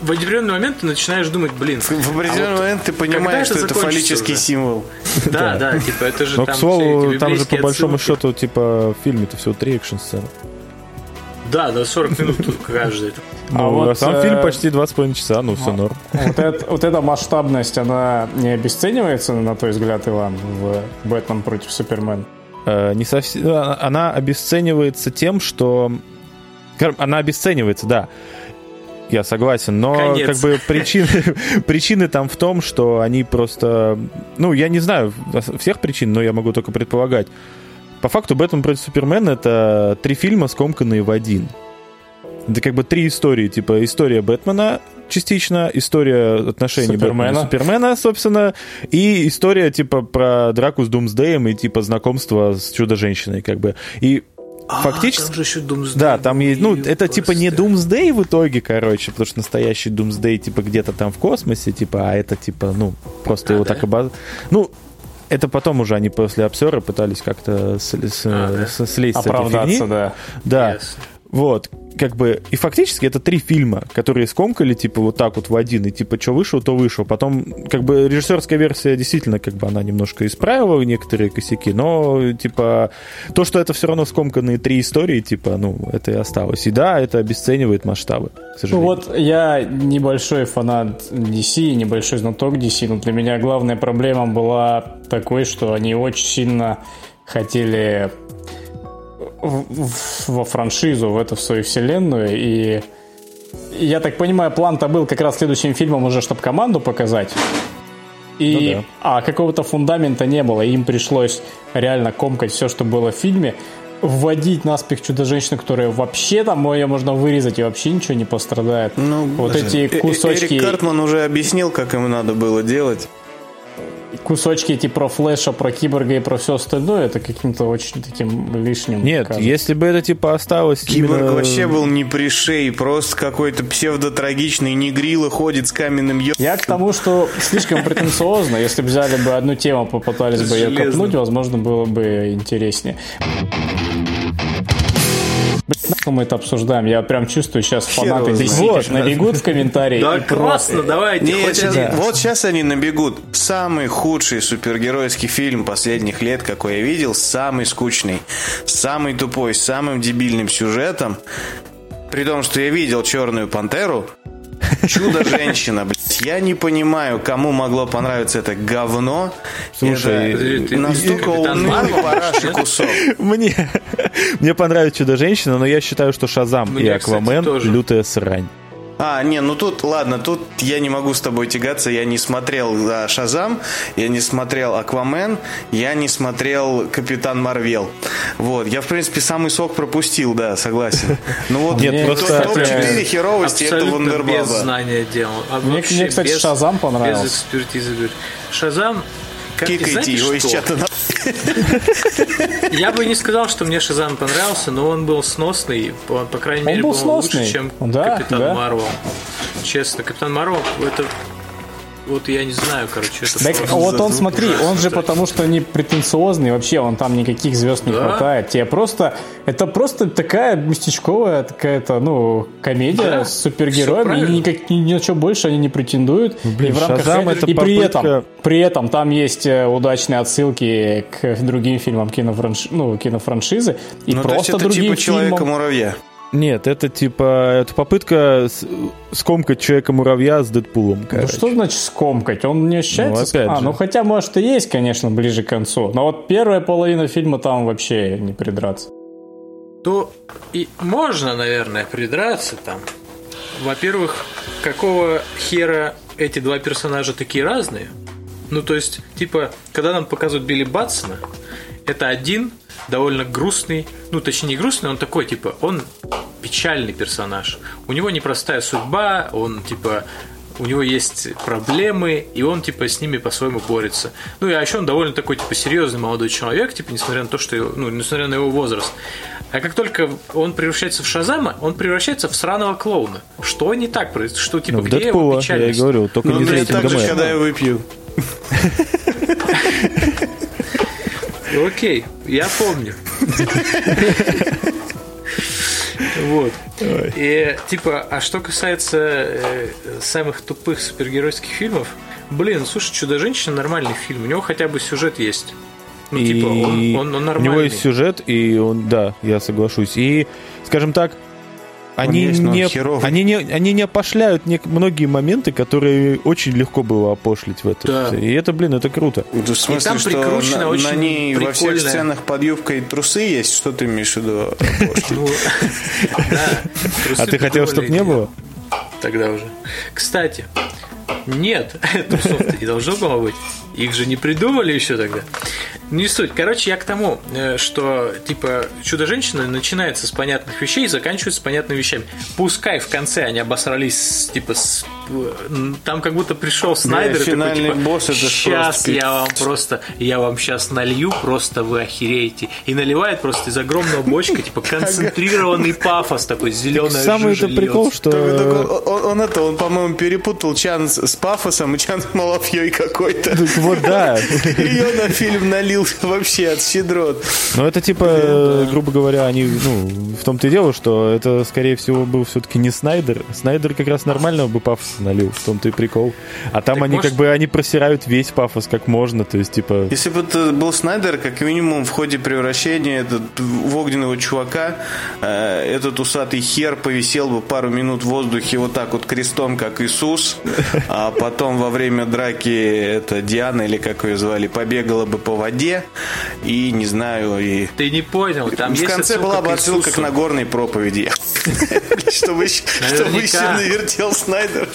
в определенный момент ты начинаешь думать, блин. В определенный а вот момент ты понимаешь, что это фаллический уже? символ. Да, да, типа это же Но, там к слову, там же по большому счету, типа, в фильме-то всего три экшн-сцены. Да, до 40 минут каждый. Ну, а вот, сам э... фильм почти 2,5 часа, ну, все норм. Вот, это, вот эта масштабность, она не обесценивается, на твой взгляд, Иван, в «Бэтмен против Супермен»? Э, не совсем... Она обесценивается тем, что... Она обесценивается, да я согласен, но Конец. как бы причины, причины там в том, что они просто... Ну, я не знаю всех причин, но я могу только предполагать. По факту «Бэтмен против Супермена» — это три фильма, скомканные в один. Это как бы три истории. Типа история Бэтмена частично, история отношений Супермена. Бэтмена Супермена, собственно, и история типа про драку с Думсдеем и типа знакомство с Чудо-женщиной, как бы. И а, фактически... там же еще Doomsday. Да, там есть, ну, это просто... типа не Doomsday в итоге, короче, потому что настоящий Doomsday, типа, где-то там в космосе, типа, а это, типа, ну, просто а, его да? так обоз... Ну, это потом уже они после обсера пытались как-то с, с, а, да? слезть Оправдаться, с этой фигни. да. Да. Yes. Вот, как бы, и фактически это три фильма, которые скомкали, типа, вот так вот в один, и типа, что вышло, то вышло. Потом, как бы, режиссерская версия действительно, как бы, она немножко исправила некоторые косяки, но, типа, то, что это все равно скомканные три истории, типа, ну, это и осталось. И да, это обесценивает масштабы, к сожалению. Ну вот, я небольшой фанат DC, небольшой знаток DC, но для меня главная проблема была такой, что они очень сильно хотели во франшизу, в эту в свою вселенную. И я так понимаю, план-то был как раз следующим фильмом уже, чтобы команду показать. И, ну, да. А какого-то фундамента не было. Им пришлось реально комкать все, что было в фильме. Вводить наспех чудо-женщину, которая вообще там ее можно вырезать и вообще ничего не пострадает. Ну, вот даже. эти э, кусочки... Эрик Картман уже объяснил, как ему надо было делать кусочки эти про Флэша, про Киборга и про все остальное, это каким-то очень таким лишним. Нет, кажется. если бы это типа осталось... Киборг именно... вообще был не при шее, просто какой-то псевдотрагичный негрила ходит с каменным ё... Я к тому, что слишком претенциозно. Если бы взяли бы одну тему, попытались бы ее копнуть, возможно, было бы интереснее мы это обсуждаем. Я прям чувствую, сейчас фанаты DC вот. набегут в комментарии. Да, классно, давайте. Нет, сейчас, да. Вот сейчас они набегут. Самый худший супергеройский фильм последних лет, какой я видел, самый скучный, самый тупой, с самым дебильным сюжетом. При том, что я видел Черную пантеру, Чудо-женщина, блядь. Я не понимаю, кому могло понравиться это говно. Слушай, это настолько унылый параши кусок. Мне, мне понравилась Чудо-женщина, но я считаю, что Шазам и Аквамен лютая срань. А, не, ну тут, ладно, тут я не могу с тобой тягаться, я не смотрел да, Шазам, я не смотрел Аквамен, я не смотрел Капитан Марвел. Вот, я, в принципе, самый сок пропустил, да, согласен. Ну вот, Нет, просто топ-4 херовости это Вундербаба. без знания дел. А мне, мне, кстати, без, Шазам понравился. Без экспертизы. Шазам как, Кикайте его из чата на... Я бы не сказал, что мне Шазам понравился, но он был сносный. По, по крайней он мере, был, был сносный. лучше, чем да, Капитан да. Марвел. Честно, Капитан Марвел это вот я не знаю, короче. Это так, вот он, смотри, он же потому что не претенциозный, вообще он там никаких звезд не да? хватает. Тебе просто, это просто такая местечковая такая-то, ну, комедия да? с супергероями, и никак, ни, ни на что больше они не претендуют. Блин, и в рамках Шазам это и при этом, при этом там есть э, удачные отсылки к другим фильмам кинофранш... ну, кинофраншизы и ну, просто то есть это другим типа Человека-муравья. Нет, это типа это попытка скомкать человека-муравья с Дэдпулом. Короче. Ну что значит скомкать? Он не ощущается? Ну, а, же. ну хотя, может, и есть, конечно, ближе к концу. Но вот первая половина фильма там вообще не придраться. То и можно, наверное, придраться там. Во-первых, какого хера эти два персонажа такие разные? Ну, то есть, типа, когда нам показывают Билли Батсона, это один довольно грустный, ну, точнее, не грустный, он такой, типа, он печальный персонаж. У него непростая судьба, он, типа, у него есть проблемы, и он, типа, с ними по-своему борется. Ну, и а еще он довольно такой, типа, серьезный молодой человек, типа, несмотря на то, что, его, ну, несмотря на его возраст. А как только он превращается в Шазама, он превращается в сраного клоуна. Что не так происходит? Что, типа, ну, где Дэдпула, его печальность? я и говорю, только Ну, не мне за так этим же, когда я выпью. Окей, я помню. Вот. И типа, а что касается э, самых тупых супергеройских фильмов, блин, слушай, Чудо-женщина нормальный фильм, у него хотя бы сюжет есть. Ну, и типа, он, он, он у нормальный. него есть сюжет, и он, да, я соглашусь. И, скажем так, они есть, не, херовый. они не, они не опошляют не- многие моменты, которые очень легко было опошлить в этом. Да. И это, блин, это круто. В смысле, там что прикручено на, на очень ней во всех сценах под юбкой трусы есть? Что ты имеешь в виду? Ну, да, А ты хотел, чтобы не было? Тогда уже. Кстати, нет, трусов-то не должно было быть. Их же не придумали еще тогда. Не суть. Короче, я к тому, э, что, типа, Чудо-женщина начинается с понятных вещей и заканчивается с понятными вещами. Пускай в конце они обосрались, типа, с, э, там как будто пришел Снайдер и такой, типа, босс это сейчас просто я вам просто, я вам сейчас налью, просто вы охереете. И наливает просто из огромного бочка, типа, концентрированный пафос такой, зеленая Самый это прикол, что... Он, это, он, по-моему, перепутал Чан с, с пафосом и Чан с Малафьей какой-то. Вот да. Ее на фильм налил вообще от щедрот. Но это типа, э, грубо говоря, они, ну, в том-то и дело, что это, скорее всего, был все-таки не Снайдер. Снайдер как раз нормального бы пафоса налил, в том-то и прикол. А там они как бы, они просирают весь пафос как можно, то есть, типа... Если бы это был Снайдер, как минимум в ходе превращения этот, в огненного чувака, э, этот усатый хер повисел бы пару минут в воздухе вот так вот крестом, как Иисус, а потом во время драки это Диана или как ее звали, побегала бы по воде и, не знаю, и... Ты не понял, там в есть конце была бы отсылка к. Нагорной проповеди. Чтобы еще навертел Снайдер.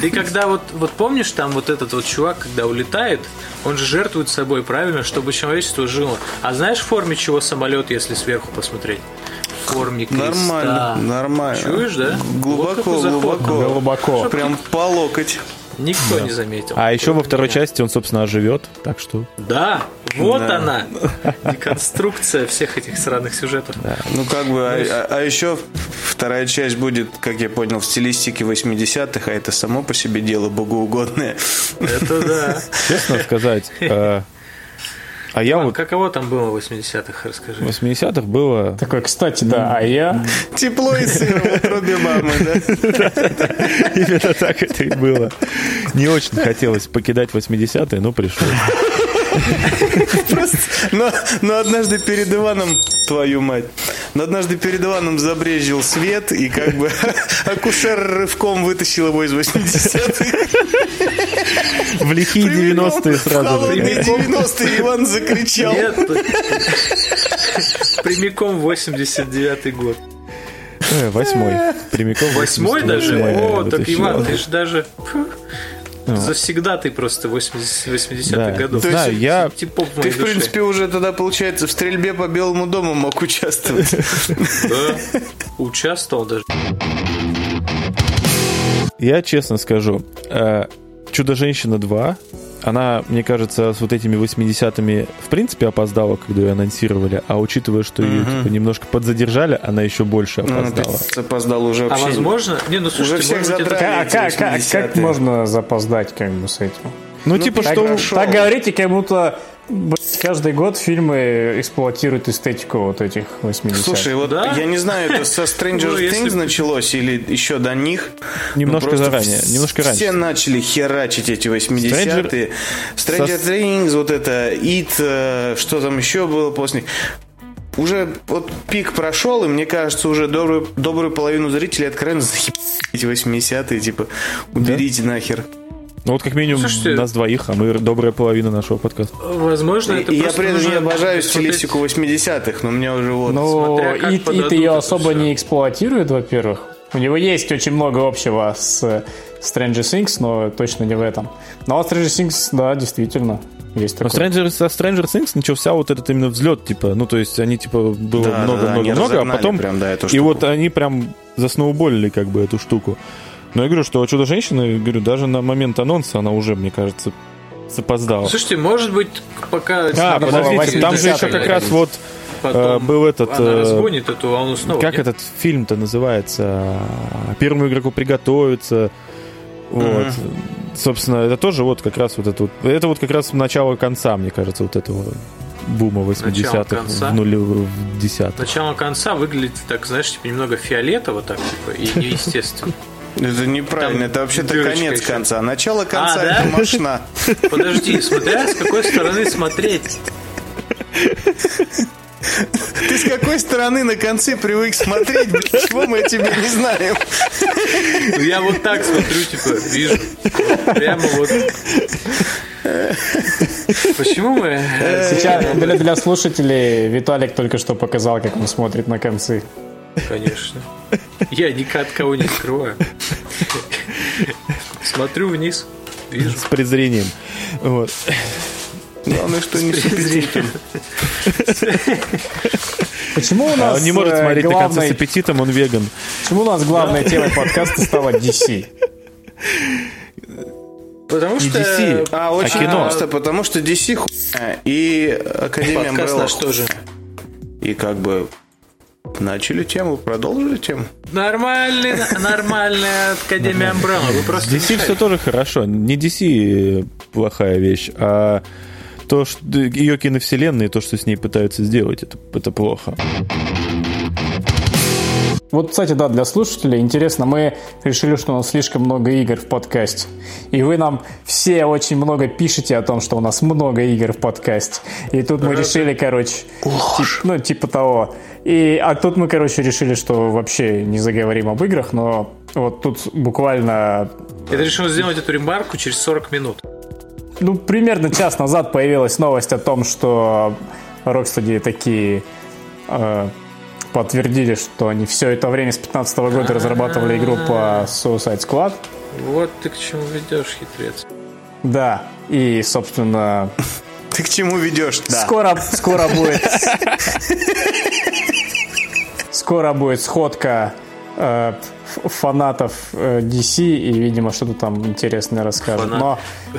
Ты когда вот, вот помнишь, там вот этот вот чувак, когда улетает, он же жертвует собой, правильно, чтобы человечество жило. А знаешь, в форме чего самолет, если сверху посмотреть? Форме креста. Нормально, нормально. Чуешь, да? Глубоко, глубоко. Глубоко. Прям по локоть. Никто не заметил. А еще во второй меня. части он, собственно, оживет, так что... Да, вот Да. она. Деконструкция всех этих сраных сюжетов. Ну, как бы, а, а- а еще вторая часть будет, как я понял, в стилистике 80-х, а это само по себе дело богоугодное. Это да. Честно сказать, э, а я А вот каково там было в 80-х, расскажи. в 80-х было... Такой, кстати, да, а я... Тепло и сыро в мамы, да? Именно так это и было. Не очень хотелось покидать 80-е, но пришлось. Просто, но, но однажды перед Иваном, твою мать, но однажды перед Иваном забрезжил свет, и как бы акушер рывком вытащил его из 80-х. В лихие 90-е В сразу же. 90-е Иван закричал. Нет, прямиком 89-й год. Э, Восьмой. Прямиком. Восьмой 88-й даже? О, так. Иван, ты же даже... фу, Завсегда ты просто 80 80-х Да. годов. То есть Знаю, я- Типов в Ты, в принципе, уже тогда, получается, в стрельбе по Белому дому мог участвовать. Да. Участвовал даже. Я честно скажу, э, «Чудо-женщина 2», она, мне кажется, с вот этими 80-ми в принципе опоздала, когда ее анонсировали, а учитывая, что ее типа, немножко подзадержали, она еще больше Ну, ты опоздала. опоздал уже А вообще. возможно... Не, ну слушайте, Уже всех может быть, это- задрали. А как, как, как 80-е. можно запоздать как бы с этим? Ну, типа, Так, что... хорошо. так говорите, как будто каждый год фильмы эксплуатируют эстетику вот этих 80-х. Слушай, вот Да? я не знаю, это со Stranger Ну, Things началось или еще до них. Немножко Ну, заранее, немножко раньше. Все начали херачить эти 80-е. Stranger, Со- Things, вот это, It, э, что там еще было после них. Уже вот пик прошел, и мне кажется, уже добрую, добрую половину зрителей откровенно заебали эти 80-е, типа, уберите нахер. Ну, вот как минимум Слушайте- нас двоих, а мы добрая половина нашего подкаста. Возможно, это И я при этом не обожаю стилистику 80-х, но у меня уже вот... Ну, как и, подадут ее особо всё. не эксплуатирует, во-первых. У него есть очень много общего с Stranger Things, но точно не в этом. Но Stranger Things, да, действительно, есть Но такое. Stranger, со Stranger Things начался вот этот именно взлет, типа, ну, то есть они, типа, было Да, да, да, они много-много-много, а потом... прям, да, эту и штуку. вот они прям засноуболили, как бы, эту штуку. Но я говорю, что «Чудо-женщина», говорю, даже на момент анонса она уже, мне кажется, запоздала. Слушайте, может быть, пока... А, подождите, там же еще как раз вот Потом был этот... Она э, разгонит эту волну снова. Как нет? этот фильм-то называется? Первому игроку приготовиться. Вот. Uh-huh. Собственно, это тоже вот как раз вот это вот... Это вот как раз начало конца, мне кажется, вот этого бума 80-х в нуле в десятых. Начало конца выглядит так, знаешь, типа немного фиолетово так, типа, и неестественно. Это неправильно, это вообще-то конец еще. конца. Начало конца а, да? это машина. Подожди, смотря с какой стороны смотреть. Ты с какой стороны на конце привык смотреть? Чего мы о тебе не знаем? Я вот так смотрю, типа, вижу. Прямо вот. Почему мы... Сейчас для, для слушателей Виталик только что показал, как он смотрит на концы. Конечно. Я ни от кого не скрываю. Смотрю вниз, вижу. С презрением. Вот. Главное, что не с Почему у нас Он не может э, смотреть на конце с аппетитом, он веган. Почему у нас главная тема подкаста стала DC? Потому что... DC, а, очень а кино. просто, потому что DC и Академия Подкаст наш тоже. И как бы Начали тему, продолжили тему. Нормальный, нормальная Академия Umbrella. Вы просто DC все тоже хорошо. Не DC плохая вещь, а то, что ее киновселенная и то, что с ней пытаются сделать, это, это плохо. Вот, кстати, да, для слушателей интересно, мы решили, что у нас слишком много игр в подкасте. И вы нам все очень много пишете о том, что у нас много игр в подкасте. И тут мы решили, короче, тип, ну, типа того. И, а тут мы, короче, решили, что вообще не заговорим об играх, но вот тут буквально... Я решил сделать эту ремарку через 40 минут ну, примерно час назад появилась новость о том, что Rocksteady такие э, подтвердили, что они все это время с 15 года разрабатывали игру по Suicide Squad. Вот ты к чему ведешь, хитрец. Да, и, собственно... Ты к чему ведешь? Да. Скоро, скоро будет... Скоро будет сходка э, фанатов э, DC и, видимо, что-то там интересное расскажут. Фанат. Но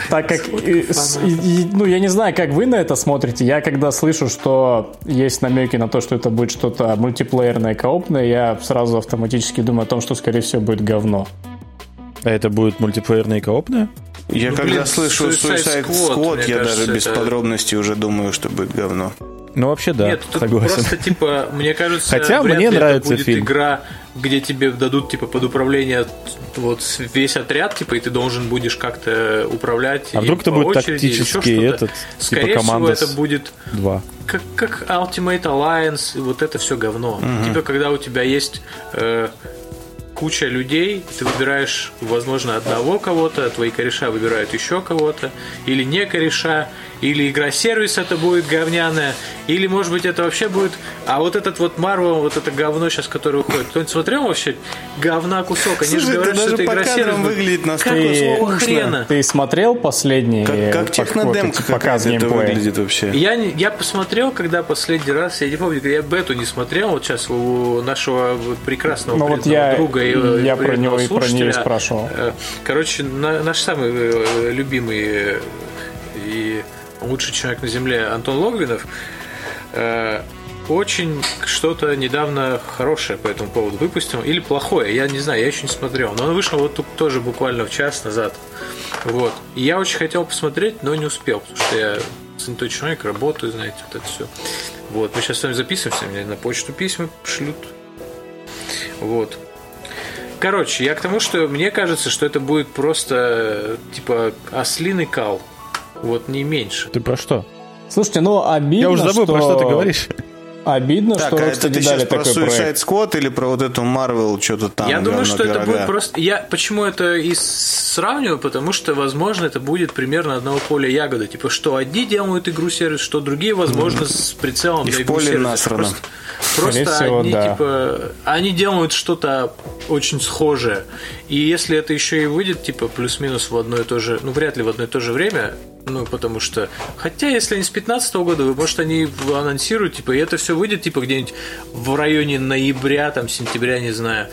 так как... И, и, ну, я не знаю, как вы на это смотрите. Я когда слышу, что есть намеки на то, что это будет что-то мультиплеерное, коопное, я сразу автоматически думаю о том, что, скорее всего, будет говно. А это будет мультиплеерное и коопное? Я ну, когда блин, слышу Suicide Squad, Squad я кажется, даже без это... подробностей уже думаю, что будет говно. Ну, вообще, да, Нет, согласен. просто, типа, мне кажется, Хотя мне нравится будет фильм. игра, где тебе дадут, типа, под управление вот весь отряд, типа, и ты должен будешь как-то управлять. А вдруг это будет тактический этот, типа, Скорее типа команда всего, это будет... Два. Как, как Ultimate Alliance, и вот это все говно. Угу. Типа, когда у тебя есть... Э, куча людей, ты выбираешь, возможно, одного кого-то, твои кореша выбирают еще кого-то, или не кореша, или игра-сервис это будет говняная, или, может быть, это вообще будет... А вот этот вот Marvel, вот это говно сейчас, которое выходит, кто-нибудь смотрел вообще? Говна кусок. Они Слушай, же говорят, что это игра-сервис. выглядит настолько Какого хрена? Ты смотрел последний Как, как технодемка показ это выглядит вообще? Я, я посмотрел, когда последний раз, я не помню, я бету не смотрел, вот сейчас у нашего прекрасного ну, вот я, друга и я про него и про нее спрашивал. Э, короче, наш самый э, любимый и лучший человек на Земле Антон Логвинов э, очень что-то недавно хорошее по этому поводу выпустил. Или плохое, я не знаю, я еще не смотрел. Но он вышел вот тут тоже буквально в час назад. Вот. И я очень хотел посмотреть, но не успел, потому что я занятой человек, работаю, знаете, вот это все. Вот, мы сейчас с вами записываемся, мне на почту письма шлют. Вот. Короче, я к тому, что мне кажется, что это будет просто типа ослиный кал. Вот не меньше. Ты про что? Слушайте, ну обидно, Я уже забыл, что... про что ты говоришь. Обидно, так, что а это ты сейчас про Suicide. Squad или про вот эту Marvel что-то там? Я думаю, что это будет просто... Я почему это и сравниваю? Потому что, возможно, это будет примерно одного поля ягоды. Типа, что одни делают игру-сервис, что другие, возможно, mm. с прицелом и на игру-сервис. насрано. Просто, просто всего, они, да. типа, они делают что-то очень схожее. И если это еще и выйдет, типа, плюс-минус в одно и то же... Ну, вряд ли в одно и то же время, ну, потому что... Хотя, если они с 15 года, может, они анонсируют, типа, и это все выйдет, типа, где-нибудь в районе ноября, там, сентября, не знаю,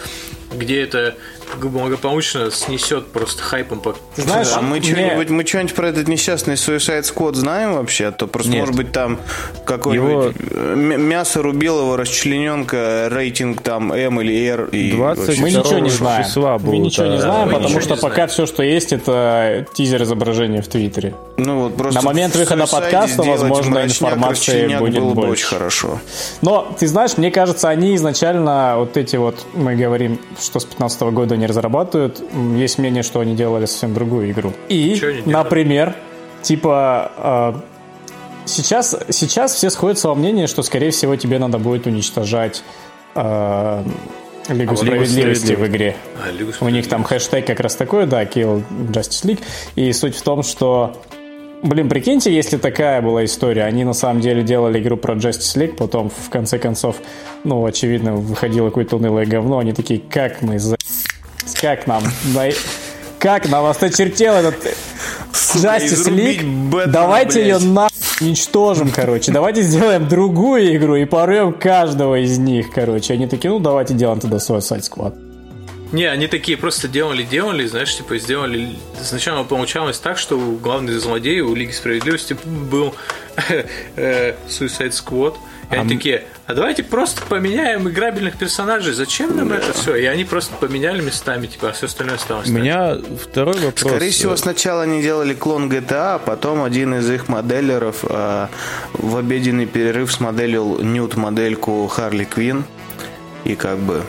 где это благополучно снесет просто хайпом по... Знаешь, а мы, что-нибудь, мы что-нибудь про этот несчастный Suicide Squad знаем вообще? А то просто, Нет. может быть, там какой-нибудь его... мясо рубилого расчлененка, рейтинг там М или R. И 20 мы ничего не знаем. Числа мы ничего не знаем, мы потому что пока знаем. все, что есть, это тизер изображения в Твиттере. Ну, вот просто На момент выхода подкаста, возможно, информация будет было больше. очень хорошо. Но, ты знаешь, мне кажется, они изначально, вот эти вот, мы говорим, что с 15 года они разрабатывают, есть мнение, что они делали совсем другую игру. И, например, типа, э, сейчас, сейчас все сходятся во мнении, что, скорее всего, тебе надо будет уничтожать э, Лигу а справедливости в игре. А, У них там хэштег как раз такой, да, Kill Justice League. И суть в том, что Блин, прикиньте, если такая была история. Они на самом деле делали игру про Justice League, потом в конце концов, ну, очевидно, выходило какое-то унылое говно. Они такие, как мы за... Как нам... Как нам осточертел этот Justice League? Давайте ее на уничтожим, короче. Давайте сделаем другую игру и порвем каждого из них, короче. Они такие, ну, давайте делаем тогда Suicide Squad. Не, они такие просто делали-делали, знаешь, типа сделали... Сначала получалось так, что главный злодей у Лиги Справедливости был э, Suicide Squad. И а они м... такие, а давайте просто поменяем играбельных персонажей. Зачем нам да. это все? И они просто поменяли местами, типа, а все остальное осталось. У меня второй вопрос. Скорее всего, сначала они делали клон GTA, а потом один из их моделеров э, в обеденный перерыв смоделил нют-модельку Харли Квин. И как бы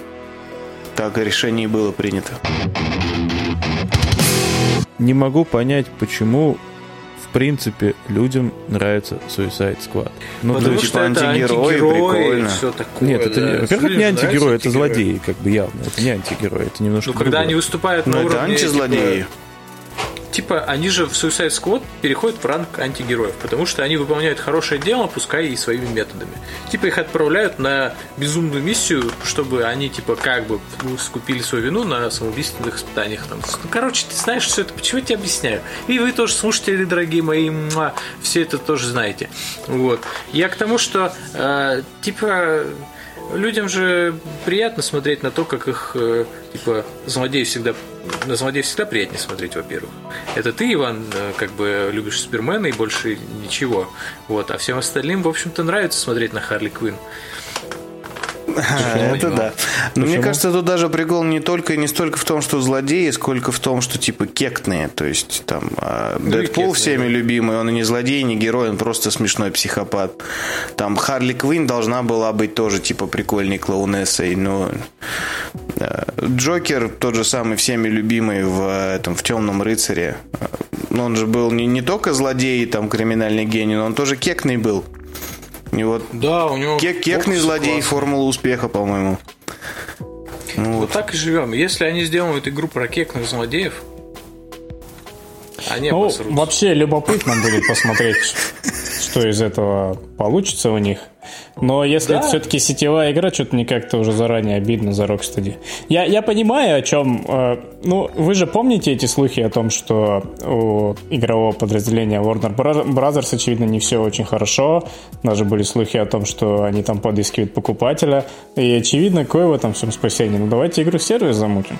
так решение было принято. Не могу понять, почему в принципе, людям нравится Suicide Squad. Ну, Потому то, что типа, это антигерой, прикольно. Все такое, Нет, это, да. во-первых, это не антигерой, это злодеи, как бы явно. Это не антигерой, это немножко Ну, когда они выступают на уровне... это антизлодеи. Типа, типа, они же в Suicide Squad переходят в ранг антигероев, потому что они выполняют хорошее дело, пускай и своими методами. Типа, их отправляют на безумную миссию, чтобы они, типа, как бы скупили свою вину на самоубийственных испытаниях. Там. Ну, короче, ты знаешь все это, почему я тебе объясняю? И вы тоже, слушатели, дорогие мои, все это тоже знаете. Вот. Я к тому, что, э, типа, людям же приятно смотреть на то, как их, э, типа, злодеи всегда... На злодеев всегда приятнее смотреть, во-первых. Это ты, Иван, э, как бы любишь Супермена и больше ничего. Вот. А всем остальным, в общем-то, нравится смотреть на Харли Квинн. Это да. Но мне кажется, тут даже прикол не только и не столько в том, что злодеи, сколько в том, что типа кектные. То есть там а, ну Дэдпул всеми любимый, он и не злодей, не герой, он просто смешной психопат. Там Харли Квинн должна была быть тоже типа прикольной клоунессой, но э, Джокер тот же самый всеми любимый в этом в Темном рыцаре. Он же был не, не только злодей, там криминальный гений, но он тоже кекный был. И вот да, у него кек кекный злодей, классный. формула успеха, по-моему. Ну, вот. вот так и живем. Если они сделают игру про кекных злодеев, они ну, вообще любопытно будет посмотреть, что из этого получится у них. Но если да. это все-таки сетевая игра, что-то мне как-то уже заранее обидно за Rocksteady. Я, я понимаю, о чем... Э, ну, вы же помните эти слухи о том, что у игрового подразделения Warner Brothers, очевидно, не все очень хорошо. Даже были слухи о том, что они там подыскивают покупателя. И, очевидно, кое в этом всем спасение. Ну, давайте игру-сервис замутим.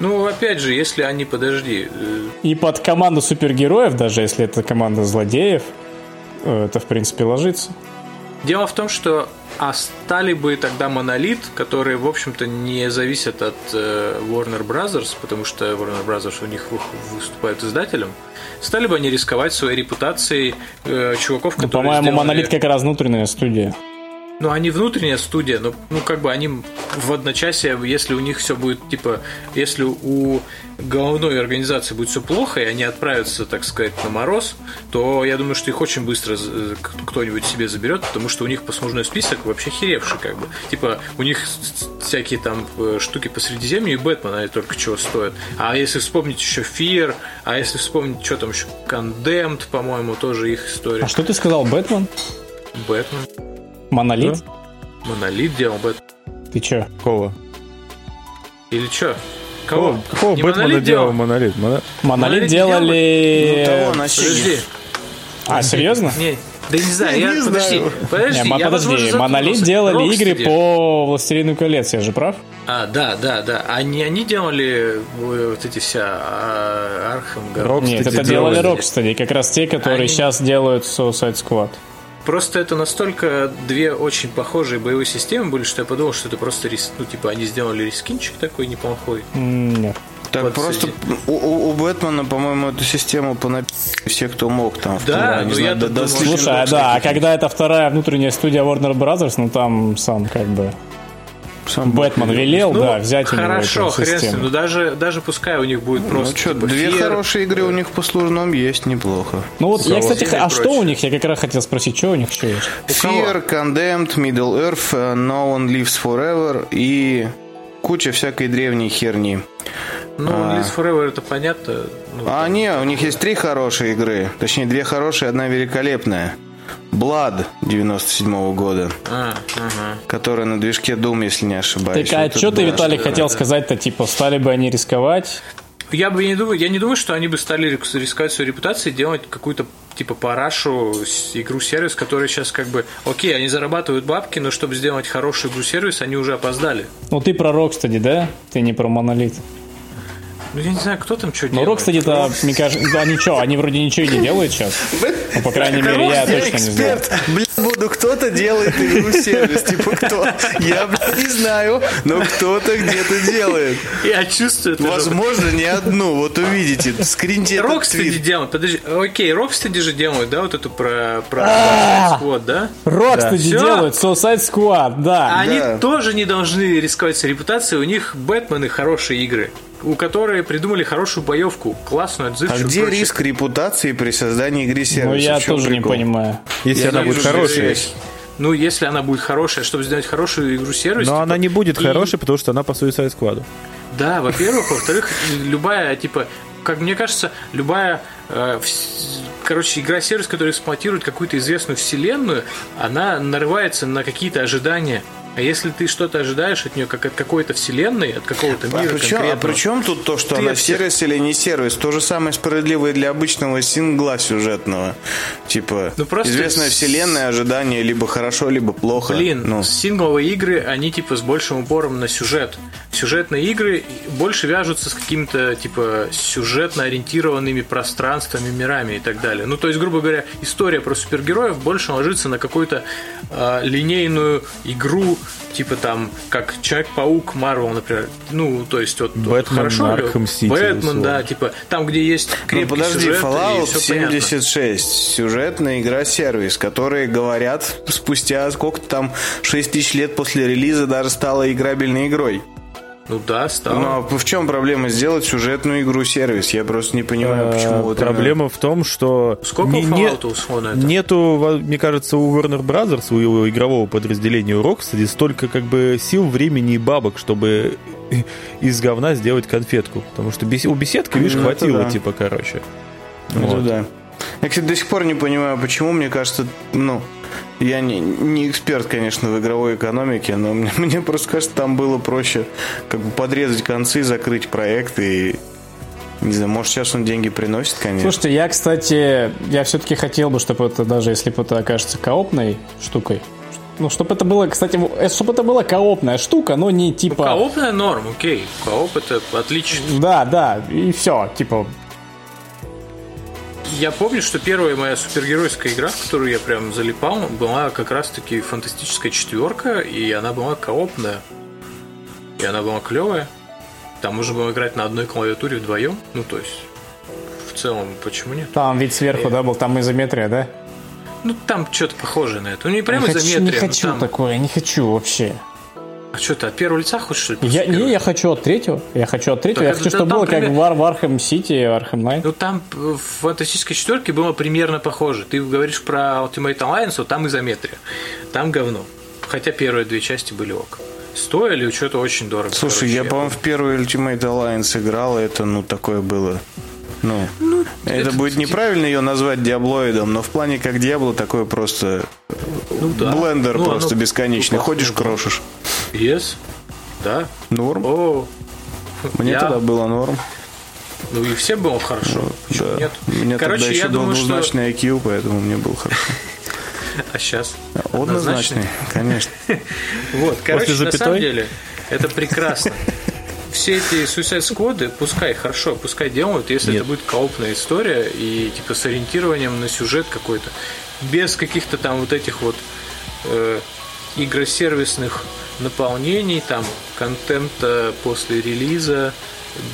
Ну, опять же, если они, подожди... Э, И под команду супергероев, даже если это команда злодеев, э, это, в принципе, ложится. Дело в том, что а стали бы тогда Монолит, которые, в общем-то, не зависят от э, Warner Brothers, потому что Warner Brothers у них выступает издателем, стали бы они рисковать своей репутацией э, чуваков, ну, которые По-моему, сделали... Монолит как раз внутренняя студия. Ну, они внутренняя студия, но, ну, как бы они в одночасье, если у них все будет, типа, если у головной организации будет все плохо, и они отправятся, так сказать, на мороз, то я думаю, что их очень быстро кто-нибудь себе заберет, потому что у них послужной список вообще херевший, как бы. Типа, у них всякие там э, штуки по Средиземью и Бэтмен, они только чего стоят. А если вспомнить еще Fear, а если вспомнить, что там еще Condemned, по-моему, тоже их история. А что ты сказал, Бэтмен? Бэтмен. Монолит? Да? Монолит делал Бэтмен. Ты чё? Кого? Или чё? Кого? Кого Не Бэтмена монолит делал монолит? Монолит, монолит делали... Ну, того, на Подожди. А, серьезно? Не, Да не знаю, я, я подожди, знаю. подожди. Не, я, подожди, Монолит делали Rocksteady. игры по Властелину колец, я же прав? А, да, да, да. Они, они делали вот эти вся Arkham. Нет, это делали Rocksteady, как раз те, которые они... сейчас делают Suicide Squad. Просто это настолько две очень похожие боевые системы были, что я подумал, что это просто рис... ну типа они сделали рескинчик такой неплохой. Нет. Так вот просто у, у, у Бэтмена, по-моему, эту систему понаписали все, кто мог там. Да, ну я знаю, Слушай, а да, а когда это вторая внутренняя студия Warner Brothers, ну там сам как бы сам Бэтмен велел, ну, да, взять хорошо, у него эту систему. Ну, даже, даже пускай у них будет ну, просто... Ну, что, типа, две фер... хорошие игры у них по служном есть, неплохо. Ну, вот я, кстати, а что у них? Я как раз хотел спросить, что у них еще есть? Fear, Condemned, Middle Earth, uh, No One Lives Forever и куча всякой древней херни. Ну, а, Lives Forever это понятно. Ну, а там... не, у них есть три хорошие игры. Точнее, две хорошие, одна великолепная. Blood 97 -го года, а, ага. которая на движке Doom, если не ошибаюсь. Так, а вот что ты, Виталий, хотел да. сказать-то? Типа, стали бы они рисковать? Я бы не думаю, я не думаю, что они бы стали рисковать свою репутацию и делать какую-то типа парашу игру-сервис, который сейчас как бы, окей, они зарабатывают бабки, но чтобы сделать хорошую игру-сервис, они уже опоздали. Ну ты про Rocksteady, да? Ты не про Монолит. Ну, я не знаю, кто там что делает. Ну, Rocksteady-то, мне кажется, они что, они вроде ничего не делают сейчас. Ну, по крайней мере, я точно не знаю. Блин, буду, кто-то делает игру-сервис, типа кто? Я, блин, не знаю, но кто-то где-то делает. Я чувствую это. Возможно, не одну, вот увидите, скриньте Rocksteady делают, подожди, окей, Rocksteady же делают, да, вот эту про, про а! Squad, да? Rocksteady делают Suicide Squad, да. Они тоже не должны рисковать своей репутацией, у них Бэтмены хорошие игры у которой придумали хорошую боевку, классную, отзывчивую. А где прочее. риск репутации при создании игры сервиса? Ну, я тоже прикол? не понимаю. Если я она будет хорошая. Ну, если она будет хорошая, чтобы сделать хорошую игру сервис. Но типа, она не будет и... хорошей, потому что она по Suicide Squad. Да, во-первых. Во-вторых, любая, типа, как мне кажется, любая, э, короче, игра-сервис, которая эксплуатирует какую-то известную вселенную, она нарывается на какие-то ожидания а если ты что-то ожидаешь от нее, как от какой-то вселенной, от какого-то а мира а причем, а при чем тут то, что ты она всех... сервис или не сервис? То же самое справедливое для обычного сингла сюжетного. Типа, ну, просто известная вселенная, ожидание либо хорошо, либо плохо. Блин, ну. сингловые игры, они типа с большим упором на сюжет. Сюжетные игры больше вяжутся с какими-то типа сюжетно ориентированными пространствами, мирами и так далее. Ну, то есть, грубо говоря, история про супергероев больше ложится на какую-то э, линейную игру типа там, как Человек-паук, Марвел, например. Ну, то есть вот, Бэтмен, вот хорошо. Arkham City, Бэтмен, да, типа там, где есть ну, крепкий ну, подожди, сюжет, Fallout 76, понятно. сюжетная игра-сервис, которые говорят спустя сколько-то там 6 тысяч лет после релиза даже стала играбельной игрой. Ну да, стало. Ну а в чем проблема сделать сюжетную игру-сервис? Я просто не понимаю, э, почему вот Проблема в том, что... Сколько не, не, это? Нету, мне кажется, у Warner Brothers, у его игрового подразделения у Rocksteady столько как бы сил, времени и бабок, чтобы из говна сделать конфетку. Потому что у беседки, видишь, ну, хватило, да. типа, короче. Это вот. да. Я, кстати, до сих пор не понимаю, почему, мне кажется, ну, я не, не эксперт, конечно, в игровой экономике, но мне, мне просто кажется, там было проще как бы подрезать концы, закрыть проект и не знаю, может, сейчас он деньги приносит, конечно. Слушайте, я, кстати, я все-таки хотел бы, чтобы это, даже если бы это окажется коопной штукой, ну, чтобы это было, кстати, э, чтобы это была коопная штука, но не типа... Ну, коопная норм, окей. Кооп это отлично. Да, да, и все, типа, я помню, что первая моя супергеройская игра, в которую я прям залипал, была как раз-таки фантастическая четверка, и она была коопная. И она была клевая. Там можно было играть на одной клавиатуре вдвоем. Ну, то есть, в целом, почему нет? Там вид сверху, и... да, был, там изометрия, да? Ну, там что-то похожее на это. Ну, не прям не изометрия. Хочу, не хочу там... такое, не хочу вообще. А что ты от первого лица хочешь, что ли? Я, не, я хочу от третьего. Я хочу от третьего. Так я хочу, чтобы было пример... как в, Ар, в Сити и Arkham Knight. Ну, там в фантастической четверке было примерно похоже. Ты говоришь про Ultimate Alliance, вот там изометрия. Там говно. Хотя первые две части были ок. Стоили что-то очень дорого. Слушай, короче, я, по-моему, в первый Ultimate Alliance играл, и это, ну, такое было ну, ну это, это будет типа... неправильно ее назвать диаблоидом, но в плане как Диабло такое просто ну, да. блендер ну, просто оно... бесконечный. Ну, Ходишь, крошишь. Yes. Да. Норм. О, Мне я... тогда было норм. Ну и все было хорошо. Ну, Почему да. нет? У меня Короче, тогда еще был думаю, двузначный что... IQ, поэтому мне было хорошо. А сейчас? Однозначный, конечно. Вот, короче, на самом деле, это прекрасно. Все эти Suicide Squad, пускай, хорошо, пускай делают, если это будет коопная история и типа с ориентированием на сюжет какой-то. Без каких-то там вот этих вот э, игросервисных наполнений, там, контента после релиза,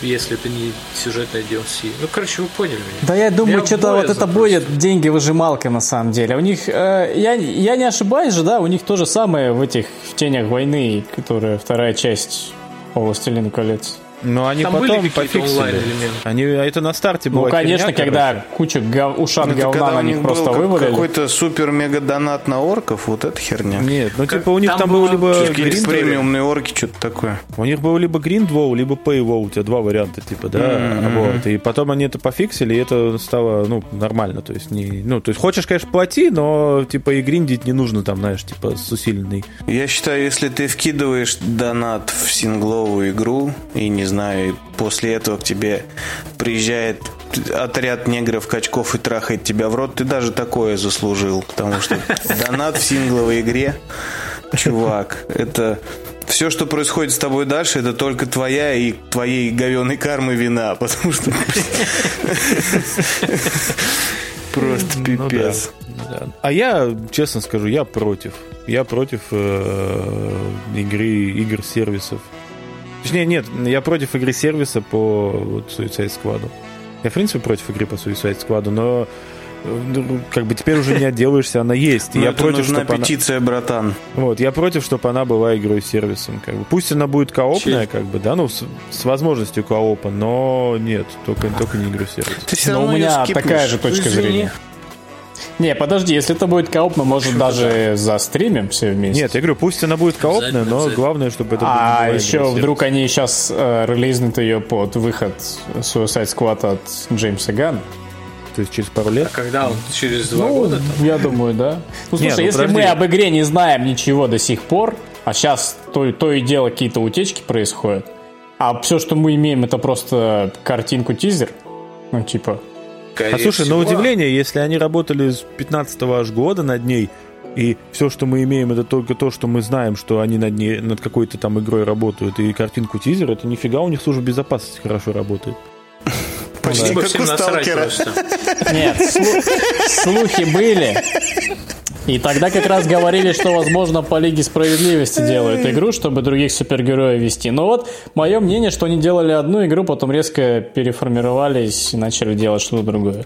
если это не сюжетная DLC. Ну, короче, вы поняли меня. Да я думаю, что-то вот это будет деньги выжималка на самом деле. У них, э, я, я не ошибаюсь же, да, у них то же самое в этих в тенях войны, которая вторая часть «Властелин колец». Но они Там потом пофиксили. Они, это на старте было. Ну, конечно, фигня, когда короче. куча гов, ушат ну, говна на них просто был вывалили. какой-то супер-мега донат на орков, вот это херня. Нет, ну типа у них там, там было либо премиумные орки, что-то такое. У них было либо Гриндвоу, либо Paywall, у тебя два варианта, типа, да, mm-hmm. вот. И потом они это пофиксили, и это стало, ну, нормально. То есть, не, ну, то есть хочешь, конечно, плати, но типа и гриндить не нужно там, знаешь, типа с усиленной. Я считаю, если ты вкидываешь донат в сингловую игру и не знаю, после этого к тебе приезжает отряд негров, качков и трахает тебя в рот, ты даже такое заслужил. Потому что донат в сингловой игре, чувак, это все, что происходит с тобой дальше, это только твоя и твоей говеной кармы вина, потому что просто ну пипец. А я, честно скажу, я против. Я против э, игры, игр-сервисов. Точнее, нет, я против игры сервиса по вот, Suicide Squad. Я, в принципе, против игры по Suicide Squad, но ну, как бы теперь уже не отделаешься, она есть. Но я это против, нужна петиция, она... братан. Вот, я против, чтобы она была игрой сервисом. Как бы. Пусть она будет коопная, как бы, да, ну, с, с возможностью коопа, но нет, только, только не игру сервис. Но у меня такая же точка зрения. Не, подожди, если это будет коопно, может даже за стримим все вместе. Нет, я говорю, пусть она будет коопная, но главное, чтобы это А еще вдруг они сейчас э, релизнут ее под выход Suicide Squad от Джеймса Ганна. То есть через пару лет? А когда он? Через два ну, года? Там? Я думаю, да. Ну, слушай, Нет, ну, если подожди. мы об игре не знаем ничего до сих пор, а сейчас то, то и дело какие-то утечки происходят, а все, что мы имеем, это просто картинку-тизер, ну, типа, Скорее а слушай, всего. на удивление, если они работали с 15 аж года над ней, и все, что мы имеем, это только то, что мы знаем, что они над, ней, над какой-то там игрой работают, и картинку тизер, это нифига у них служба безопасности хорошо работает. Почти как у сталкера. Нет, слухи были. И тогда как раз говорили, что, возможно, по Лиге Справедливости делают игру, чтобы других супергероев вести. Но вот мое мнение, что они делали одну игру, потом резко переформировались и начали делать что-то другое.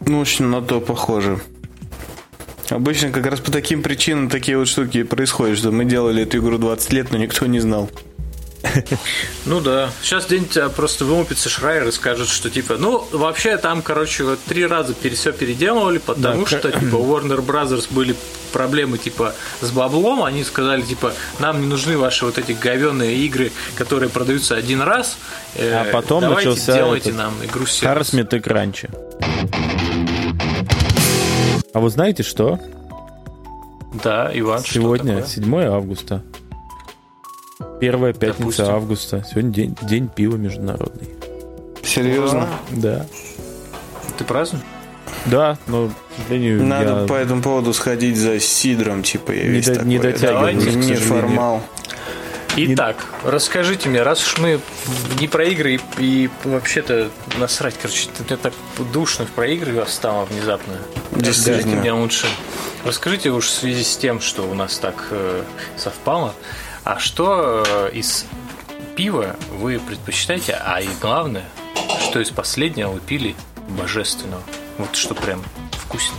Ну, очень на то похоже. Обычно как раз по таким причинам такие вот штуки происходят, что мы делали эту игру 20 лет, но никто не знал. Ну да. Сейчас где-нибудь просто вымупится Шрайер и скажет, что типа, ну, вообще там, короче, вот три раза все переделывали, потому да, что, типа, у Warner Brothers были проблемы, типа, с баблом, они сказали, типа, нам не нужны ваши вот эти говенные игры, которые продаются один раз, э, а потом давайте начался делайте нам игру с Харсмит и Кранчи. А вы знаете что? Да, Иван, Сегодня 7 августа. Первая пятница Допустим. августа. Сегодня день, день пива международный. Серьезно? Да. Ты празднуешь? Да, но, к сожалению, Надо я... по этому поводу сходить за сидром, типа я не весь до, такой. Не дотягиваю, Не формал. Итак, не... расскажите мне, раз уж мы не про игры и, и вообще-то насрать, короче, это так душно про игры стало внезапно. Расскажите мне лучше. Расскажите уж в связи с тем, что у нас так э, совпало. А что э, из пива вы предпочитаете, а и главное, что из последнего вы пили божественного? Вот что прям вкусно.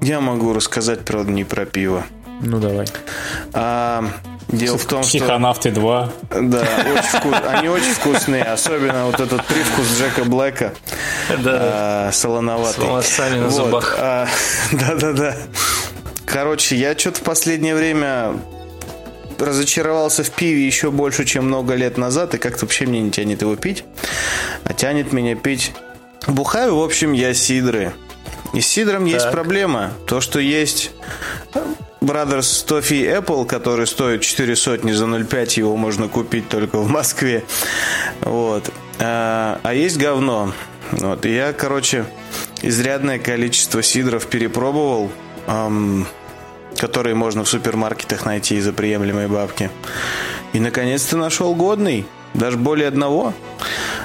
Я могу рассказать, правда, не про пиво. Ну, давай. А, дело в том, что... Психонавты 2. Да, очень вкус... они очень вкусные. Особенно вот этот привкус Джека Блэка. Да. А, солоноватый. С на вот. зубах. А, да-да-да. Короче, я что-то в последнее время разочаровался в пиве еще больше, чем много лет назад, и как-то вообще мне не тянет его пить, а тянет меня пить. Бухаю, в общем, я сидры. И с сидром так. есть проблема. То, что есть Brothers Toffee Apple, который стоит 4 сотни за 0,5, его можно купить только в Москве. Вот. А, а есть говно. Вот. И я, короче, изрядное количество сидров перепробовал. эм, которые можно в супермаркетах найти за приемлемые бабки. И, наконец-то, нашел годный, даже более одного.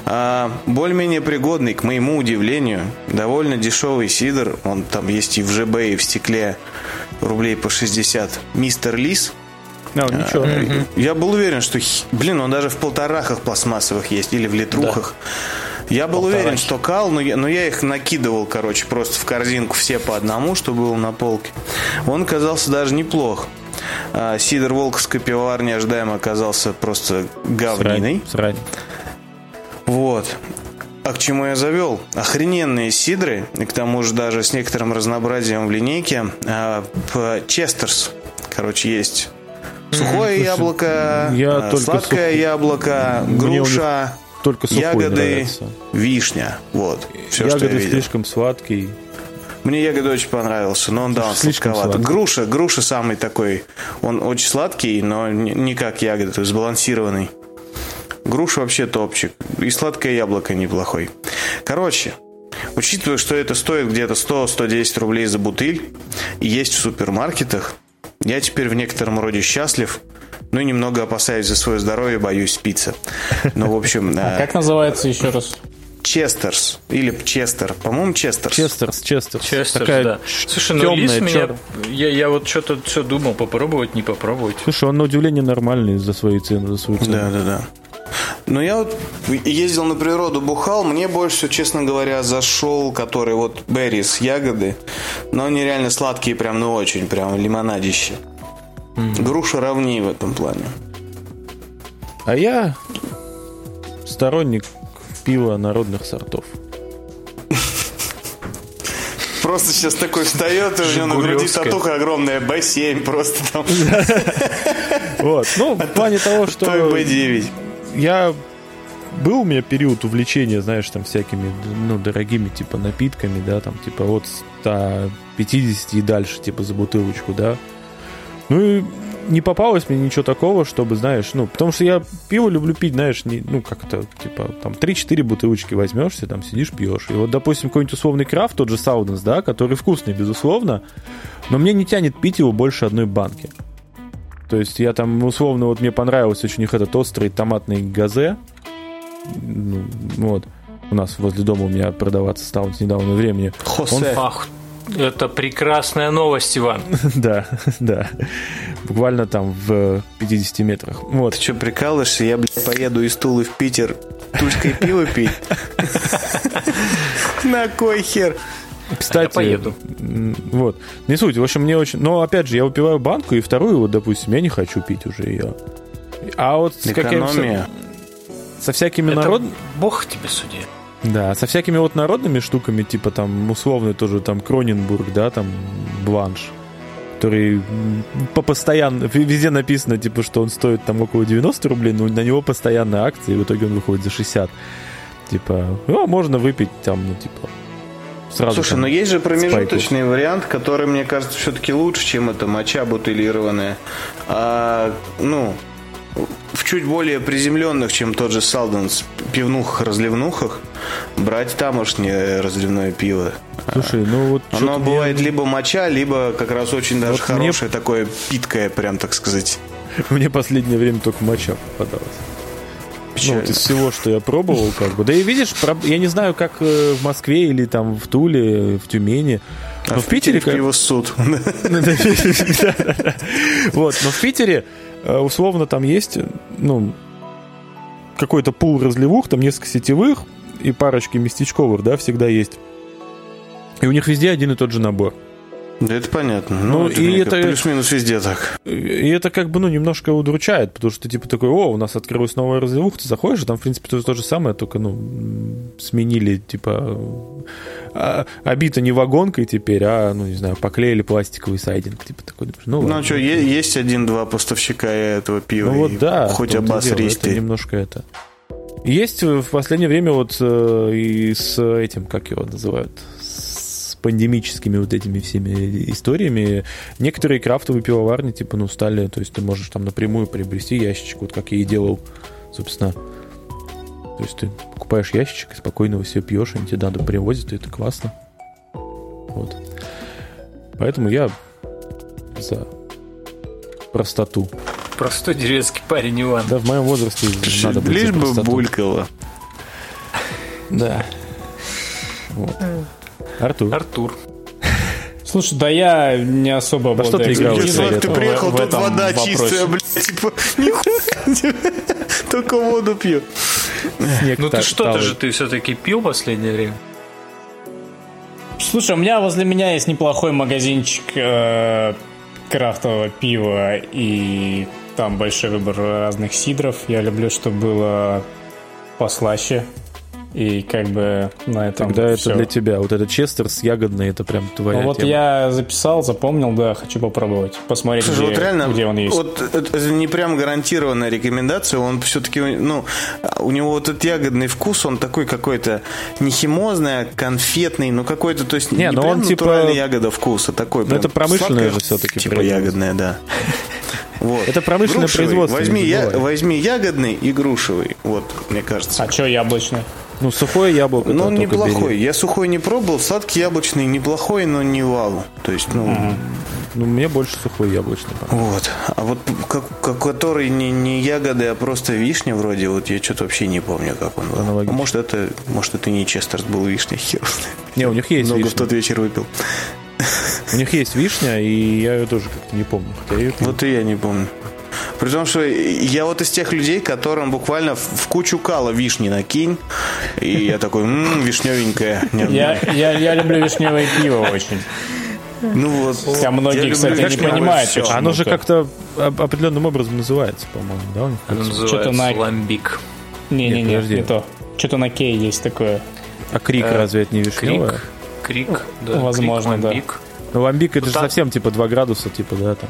А, более-менее пригодный, к моему удивлению, довольно дешевый сидр. Он там есть и в ЖБ, и в стекле рублей по 60. Мистер Лис. А, ничего. А, я был уверен, что, блин, он даже в полторахах пластмассовых есть или в литрухах. Да. Я был Полторахи. уверен, что кал, но я, но я их накидывал, короче, просто в корзинку все по одному, что было на полке. Он оказался даже неплох. А, сидр Волковской пивоварни ожидаемо оказался просто говниной. Срань. Срань. Вот. А к чему я завел? Охрененные сидры, и к тому же даже с некоторым разнообразием в линейке. А, Честерс, короче, есть сухое яблоко, я а, сладкое сух... яблоко, груша, только ягоды, нравится. вишня. Вот. Все, ягоды слишком сладкие. Мне ягоды очень понравился, но он, да, он сладковат. Груша, груша самый такой, он очень сладкий, но не как ягоды, то есть сбалансированный. Груша вообще топчик. И сладкое яблоко неплохой. Короче, учитывая, что это стоит где-то 100-110 рублей за бутыль, и есть в супермаркетах, я теперь в некотором роде счастлив, ну и немного опасаюсь за свое здоровье, боюсь спиться. Ну, в общем... А как называется еще раз? Chester's или Chester, по-моему, Chester's. Chester's, Chester's. Chester's, Такая да. Слушай, ну лис меня, я, я вот что-то все думал, попробовать, не попробовать. Слушай, он на удивление нормальный за свои цены, за свою цену. Да, да, да. Но я вот ездил на природу, бухал. Мне больше всего, честно говоря, зашел, который вот berries, ягоды. Но они реально сладкие, прям, ну очень, прям лимонадище. Груша ровнее в этом плане. А я сторонник пива народных сортов. Просто сейчас такой встает, и у него на груди татуха огромная, Б7 просто там. Вот, ну, в плане того, что... Б9 я был у меня период увлечения, знаешь, там всякими, ну, дорогими, типа, напитками, да, там, типа, от 150 и дальше, типа, за бутылочку, да. Ну, и не попалось мне ничего такого, чтобы, знаешь, ну, потому что я пиво люблю пить, знаешь, не, ну, как это, типа, там, 3-4 бутылочки возьмешься, там, сидишь, пьешь. И вот, допустим, какой-нибудь условный крафт, тот же Сауденс, да, который вкусный, безусловно, но мне не тянет пить его больше одной банки. То есть я там, условно, вот мне понравился очень их этот острый томатный газе. Ну, вот. У нас возле дома у меня продаваться стал с недавнего времени. Хосе. Он... Ах, это прекрасная новость, Иван. да, да. Буквально там в 50 метрах. Вот. Ты что, прикалываешься? Я, блядь, поеду из Тулы в Питер тульской пиво пить? На кой хер? Кстати, а я поеду. Вот. Не суть. В общем, мне очень... Но, опять же, я выпиваю банку, и вторую, вот, допустим, я не хочу пить уже ее. А вот с Экономия. Со всякими народными... Бог тебе суди. Да, со всякими вот народными штуками, типа там условно тоже там Кроненбург, да, там Бланш, который по постоянно, везде написано, типа, что он стоит там около 90 рублей, но на него постоянная акция, и в итоге он выходит за 60. Типа, ну, можно выпить там, ну, типа, сразу. Слушай, но есть же промежуточный спайкус. вариант, который, мне кажется, все-таки лучше, чем это моча бутылированная. А, ну, в чуть более приземленных, чем тот же Салденс, пивнухах-разливнухах, брать тамошнее разливное пиво. Слушай, ну вот... Оно бывает мне... либо моча, либо как раз очень даже вот хорошее, мне... такое питкое, прям так сказать. Мне последнее время только моча попадалась. Ну, вот из всего, что я пробовал, как бы. Да и видишь, я не знаю, как э, в Москве или там в Туле, в Тюмени. Но а в Питере... Как... его суд. Вот, но в Питере э, условно там есть, ну, какой-то пул разливух, там несколько сетевых и парочки местечковых, да, всегда есть. И у них везде один и тот же набор. Да это понятно. Ну, ну это и это плюс-минус везде так. И это как бы, ну, немножко удручает, потому что ты типа такой, о, у нас открылась новая развивуха, ты заходишь, и там, в принципе, то, то же самое, только, ну, сменили, типа, а, обито не вагонкой теперь, а, ну, не знаю, поклеили пластиковый сайдинг, типа такой. Ну, ну что, есть один-два поставщика этого пива, ну, вот, да, хоть обосрись Это немножко это. Есть в последнее время вот э, и с этим, как его называют, пандемическими вот этими всеми историями, некоторые крафтовые пивоварни, типа, ну, стали, то есть ты можешь там напрямую приобрести ящичек, вот как я и делал, собственно. То есть ты покупаешь ящичек и спокойно его все пьешь, они тебе надо привозят, и это классно. Вот. Поэтому я за простоту. Простой деревенский парень Иван. Да, в моем возрасте надо быть Лишь бы булькало. Да. Вот. Артур. Артур. Слушай, да я не особо Во что ты играл? Слав, ты приехал, тут вода чистая, блядь, типа, нихуя, только воду пью. Ну ты что-то же ты все-таки пил последнее время? Слушай, у меня возле меня есть неплохой магазинчик э, крафтового пива и там большой выбор разных сидров. Я люблю, чтобы было послаще. И как бы на этом Тогда все. это для тебя. Вот этот честер с ягодной, это прям твоя Ну, вот тема. я записал, запомнил, да, хочу попробовать. Посмотреть, Слушай, где, вот реально, где он есть. вот это не прям гарантированная рекомендация, он все-таки, ну, у него вот этот ягодный вкус, он такой какой-то не химозный, а конфетный, ну какой-то, то есть Не, не, но прям он типа- натуральная ягода вкуса, такой Ну, прям это промышленное же всё-таки Типа ягодная, да. Вот. Это промышленное Грушевый. производство, Возьми, я, возьми ягодный и грушевый, вот, мне кажется. А что яблочный? Ну, сухое яблоко. Ну, он неплохой. бери. Я сухой не пробовал, сладкий яблочный неплохой, но не вау. То есть, ну, Ну, мне больше сухой яблочный. Вот. А вот как, как- который не, не ягоды, а просто вишня вроде, вот я что-то вообще не помню, как он был. Аналогично. А может, это, может, это не Честерс был вишня, хер. Не, у них есть Много в вишня. тот вечер выпил. У них есть вишня, и я ее тоже как-то не помню. Хотя. Вот и я не помню. При том, что я вот из тех людей, которым буквально в, в кучу кала вишни накинь, и я такой, ммм, вишневенькая. Не- Я, я, я люблю вишневое пиво очень. Ну вот. Хотя многие, я люблю кстати, не понимают, почему. Оно же как-то оп- определенным образом называется, по-моему, да? Оно Что-то называется на- ламбик. Не-не-не, не то. Что-то на кей есть такое. А крик Э, разве это не вишневое? Крик. Крик, да. Возможно, крик, да. ламбик. Ну, ламбик это Ну, же совсем типа 2 градуса, типа, да, там.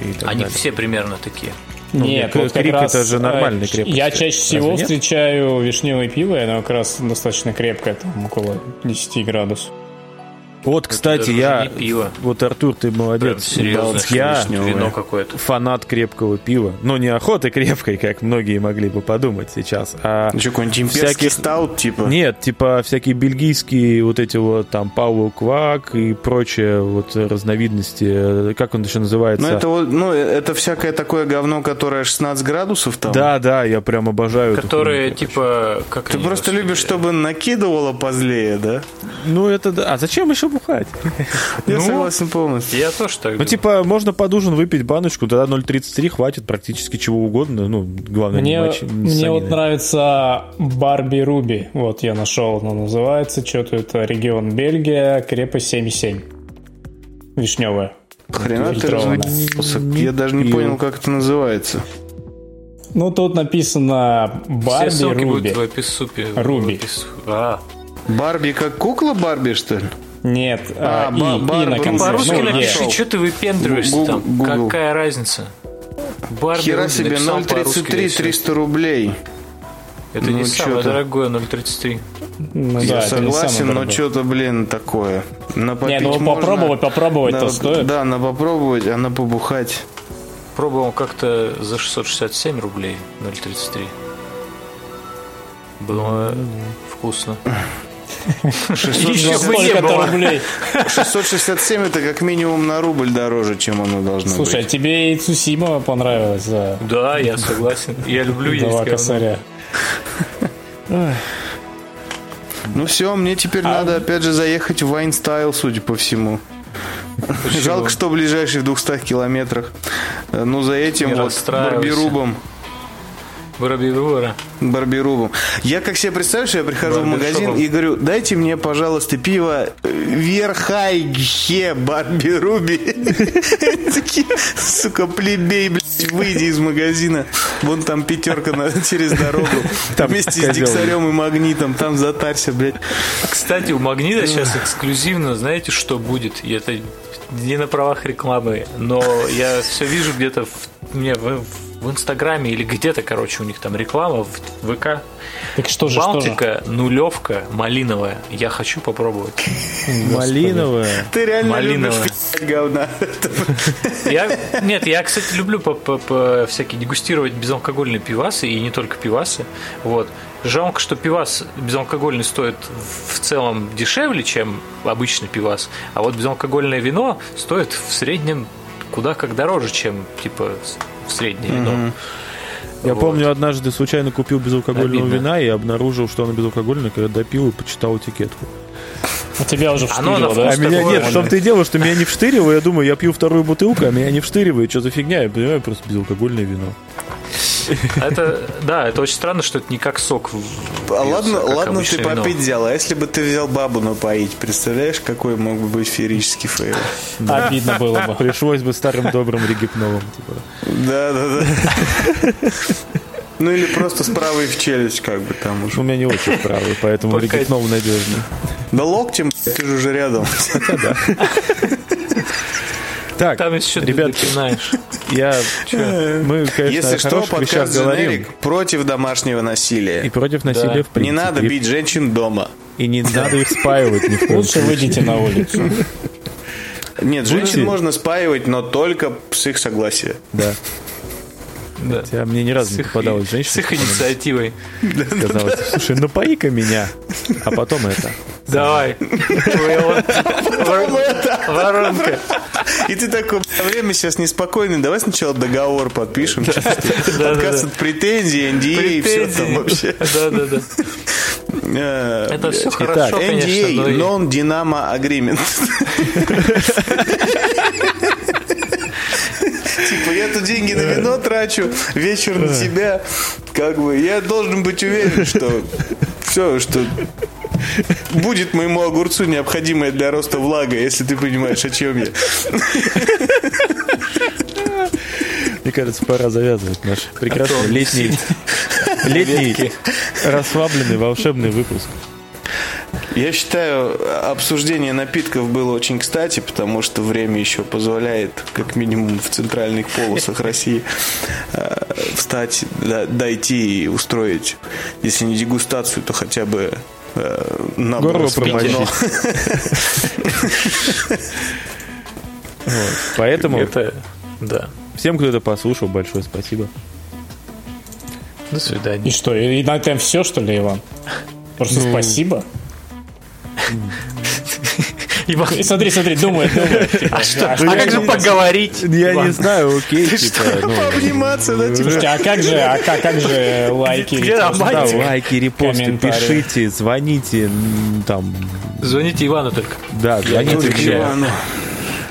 И так Они далее. все примерно такие. Ну, Нет, нет, вот как крик раз, это же нормальной э, крепости. Я чаще всего Разве нет? встречаю вишневое пиво, и оно как раз достаточно крепкое, там около 10 градусов. Вот, кстати, я... пиво. Вот, Артур, ты Прям молодец. серьезно, я вино какое-то. фанат крепкого пива. Но не охоты крепкой, как многие могли бы подумать сейчас, а... Ну, что, какой-нибудь имперский Всяких- стаут, типа? Нет, типа всякие бельгийские вот эти вот там Пауло Квак и прочие вот разновидности, э, как он еще называется? Ну, это, вот, ну, это всякое такое говно, которое 16 градусов там. Да, да, я прям обожаю. эту Которые, хуйню, короче. типа, как Ты просто любишь, чтобы накидывало позлее, да? Ну это да. А зачем еще бухать? Я Ну, согласен полностью. Я тоже так Ну думаю. типа можно под ужин выпить баночку, тогда 0,33 хватит практически чего угодно. Ну главное Мне, не мочи- не мне вот санины. нравится Барби Руби. Вот я нашел, оно называется. Что-то это регион Бельгия, крепость 7,7. Вишневая. Хрена ты. Не Я даже не понял, как это называется. Ну, тут написано Все Барби ссылки Руби. будут в описупе. Руби. В опис- А, Барби как кукла Барби, что ли? Нет, А, а, и, Барби и на конце. по-русски Ну, напиши, что ты выпендриваешься там. Google. Какая разница? Барби Хера себе, написал по-русски, 0,33, и всё. 300 рублей. Это Ну, не самое чё-то. дорогое 0,33. Ну, Я да, это согласен, но что-то, блин, такое. На Не, ну можно. попробовать, попробовать-то Да, стоит. Да, на попробовать, а на побухать. Пробовал как-то за 667 рублей 0,33. Было вкусно. Еще За бы не столько-то было. рублей. 667 это как минимум на рубль дороже, чем оно должно Слушай, а быть. тебе и Цусима понравилось за Да, я согласен. Я люблю есть два косаря. Ну все, мне теперь А надо опять же заехать в Wine Style, судя по всему. Жалко, что ближайший в 200 километрах. Э, Ну, за этим Не вот расстраивайся. Барбирубом. Барбивора. Барбирубом. Я как себе представляю, что я прихожу в магазин и говорю, дайте мне, пожалуйста, пиво Верхайге Барбируби. Такие, сука, плебей, блядь, выйди из магазина. Вон там пятерка через дорогу. Вместе с диксарем и магнитом. Там затарься, блядь. Кстати, у Магнита сейчас эксклюзивно, знаете, что будет? Это не на правах рекламы, но я все вижу где-то в, мне в, в Инстаграме или где-то, короче, у них там реклама в ВК. Так что же, Балтика, что же? нулевка, малиновая. Я хочу попробовать. Малиновая? Ты реально малиновая. любишь говна. Я, нет, я, кстати, люблю по, по, по всякие дегустировать безалкогольные пивасы, и не только пивасы. Вот. Жалко, что пивас безалкогольный стоит в целом дешевле, чем обычный пивас, а вот безалкогольное вино стоит в среднем куда как дороже, чем типа среднее вино. Mm-hmm. Я вот. помню, однажды случайно купил безалкогольного Обидно. вина и обнаружил, что оно безалкогольное, когда допил и почитал этикетку. А тебя уже вштырило, да? А меня нет, в том-то и дело, что меня не вштырило, я думаю, я пью вторую бутылку, а меня не вштыривает, что за фигня, я понимаю, просто безалкогольное вино. Это, да, это очень странно, что это не как сок. А ладно, ладно ты вино. попить взял, а если бы ты взял бабу напоить, представляешь, какой мог бы быть феерический фейл? Да. Обидно было бы. Пришлось бы старым добрым Рогипнолом. Типа. Да, да, да. Ну или просто с правой в челюсть, как бы там уже. У меня не очень правый, поэтому Ригипнов надежный. Да локтем, ты же уже рядом. Да. Так, Там еще ребят, знаешь. Я, чё, мы, конечно, Если что, подкаст говорим. против домашнего насилия. И против насилия да. в принципе. Не надо бить женщин дома. И не надо их спаивать ни в коем Лучше выйдите на улицу. Нет, женщин можно спаивать, но только с их согласия. Да. Да. Хотя мне ни разу не попадалась женщина. С их инициативой. Сказала, слушай, ну пои-ка меня, а потом это. Давай. Воронка. И ты такой, время сейчас неспокойное, давай сначала договор подпишем. Отказ от претензий, NDA и все там вообще. Да, да, да. Э, это все хорошо, NDA, Non-Dynamo Agreement. Типа, я тут деньги на вино трачу, вечер на себя. Как бы, я должен быть уверен, что все, что будет моему огурцу необходимая для роста влага, если ты понимаешь, о чем я. Мне кажется, пора завязывать наш прекрасный летний, летний расслабленный волшебный выпуск. Я считаю, обсуждение напитков было очень кстати, потому что время еще позволяет, как минимум в центральных полосах России, э, встать, дойти и устроить, если не дегустацию, то хотя бы э, Горло промочить. Поэтому это, да. всем, кто это послушал, большое спасибо. До свидания. И что, и на этом все, что ли, Иван? Просто ну, спасибо. Иван... Смотри, смотри, думает, думает. Типа, а что? А как же поговорить? Я не знаю, окей, типа. Ну, Пообниматься, да, типа. Слушайте, а как же, а как, как же лайки, репосты? лайки, репосты, пишите, звоните, там. Звоните Ивану только. Да, звоните Ивану.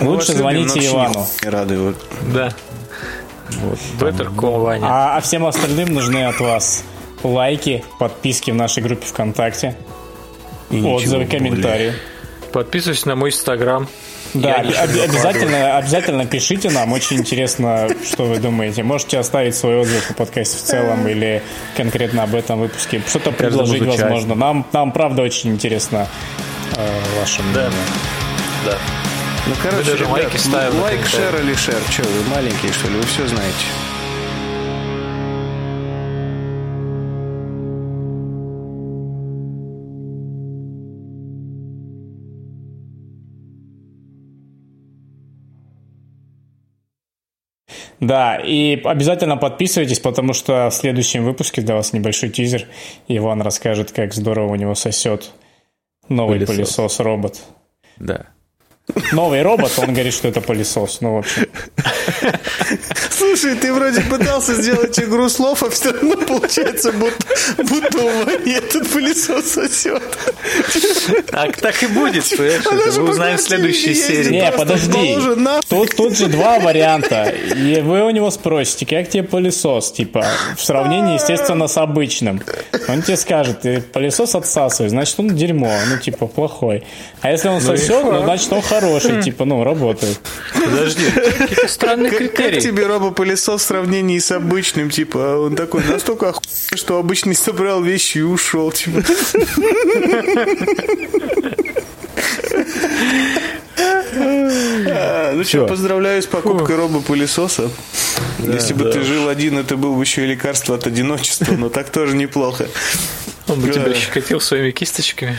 Лучше звоните Ивану. Рады вот. Да. Вот, Better call Ваня. А, а всем остальным нужны от вас лайки, подписки в нашей группе ВКонтакте, и отзывы, комментарии. Подписывайтесь на мой инстаграм. Да, об- обязательно, обязательно пишите нам. Очень интересно, что вы думаете. Можете оставить свой отзыв о подкасте в целом или конкретно об этом выпуске. Что-то предложить, возможно. Нам, нам правда очень интересно э, ваше мнение. Да. да. Ну, короче, даже ребят, лайки ставим. Лайк, шер или шер. Че, вы маленькие, что ли? Вы все знаете. Да, и обязательно подписывайтесь, потому что в следующем выпуске для вас небольшой тизер. Иван расскажет, как здорово у него сосет новый пылесос-робот. Да. Новый робот, он говорит, что это пылесос. Ну, в общем. Слушай, ты вроде пытался сделать игру слов, а все равно получается, будто, будто у Вани этот пылесос сосет. Так, так и будет, понимаешь? Мы узнаем в следующей серии. Не, подожди. Тут, тут же два варианта. И вы у него спросите, как тебе пылесос? Типа, в сравнении, естественно, с обычным. Он тебе скажет, ты пылесос отсасываешь, значит, он дерьмо, ну, типа, плохой. А если он ну сосет, ну, значит, он хороший хороший, типа, ну, работает. Подожди, какие-то странные критерии. Как тебе робопылесос в сравнении с обычным, типа, он такой настолько охуенный, что обычный собрал вещи и ушел, типа. ну что, поздравляю с покупкой робопылесоса. Если бы ты жил один, это было бы еще и лекарство от одиночества, но так тоже неплохо. Он бы тебя щекотил своими кисточками.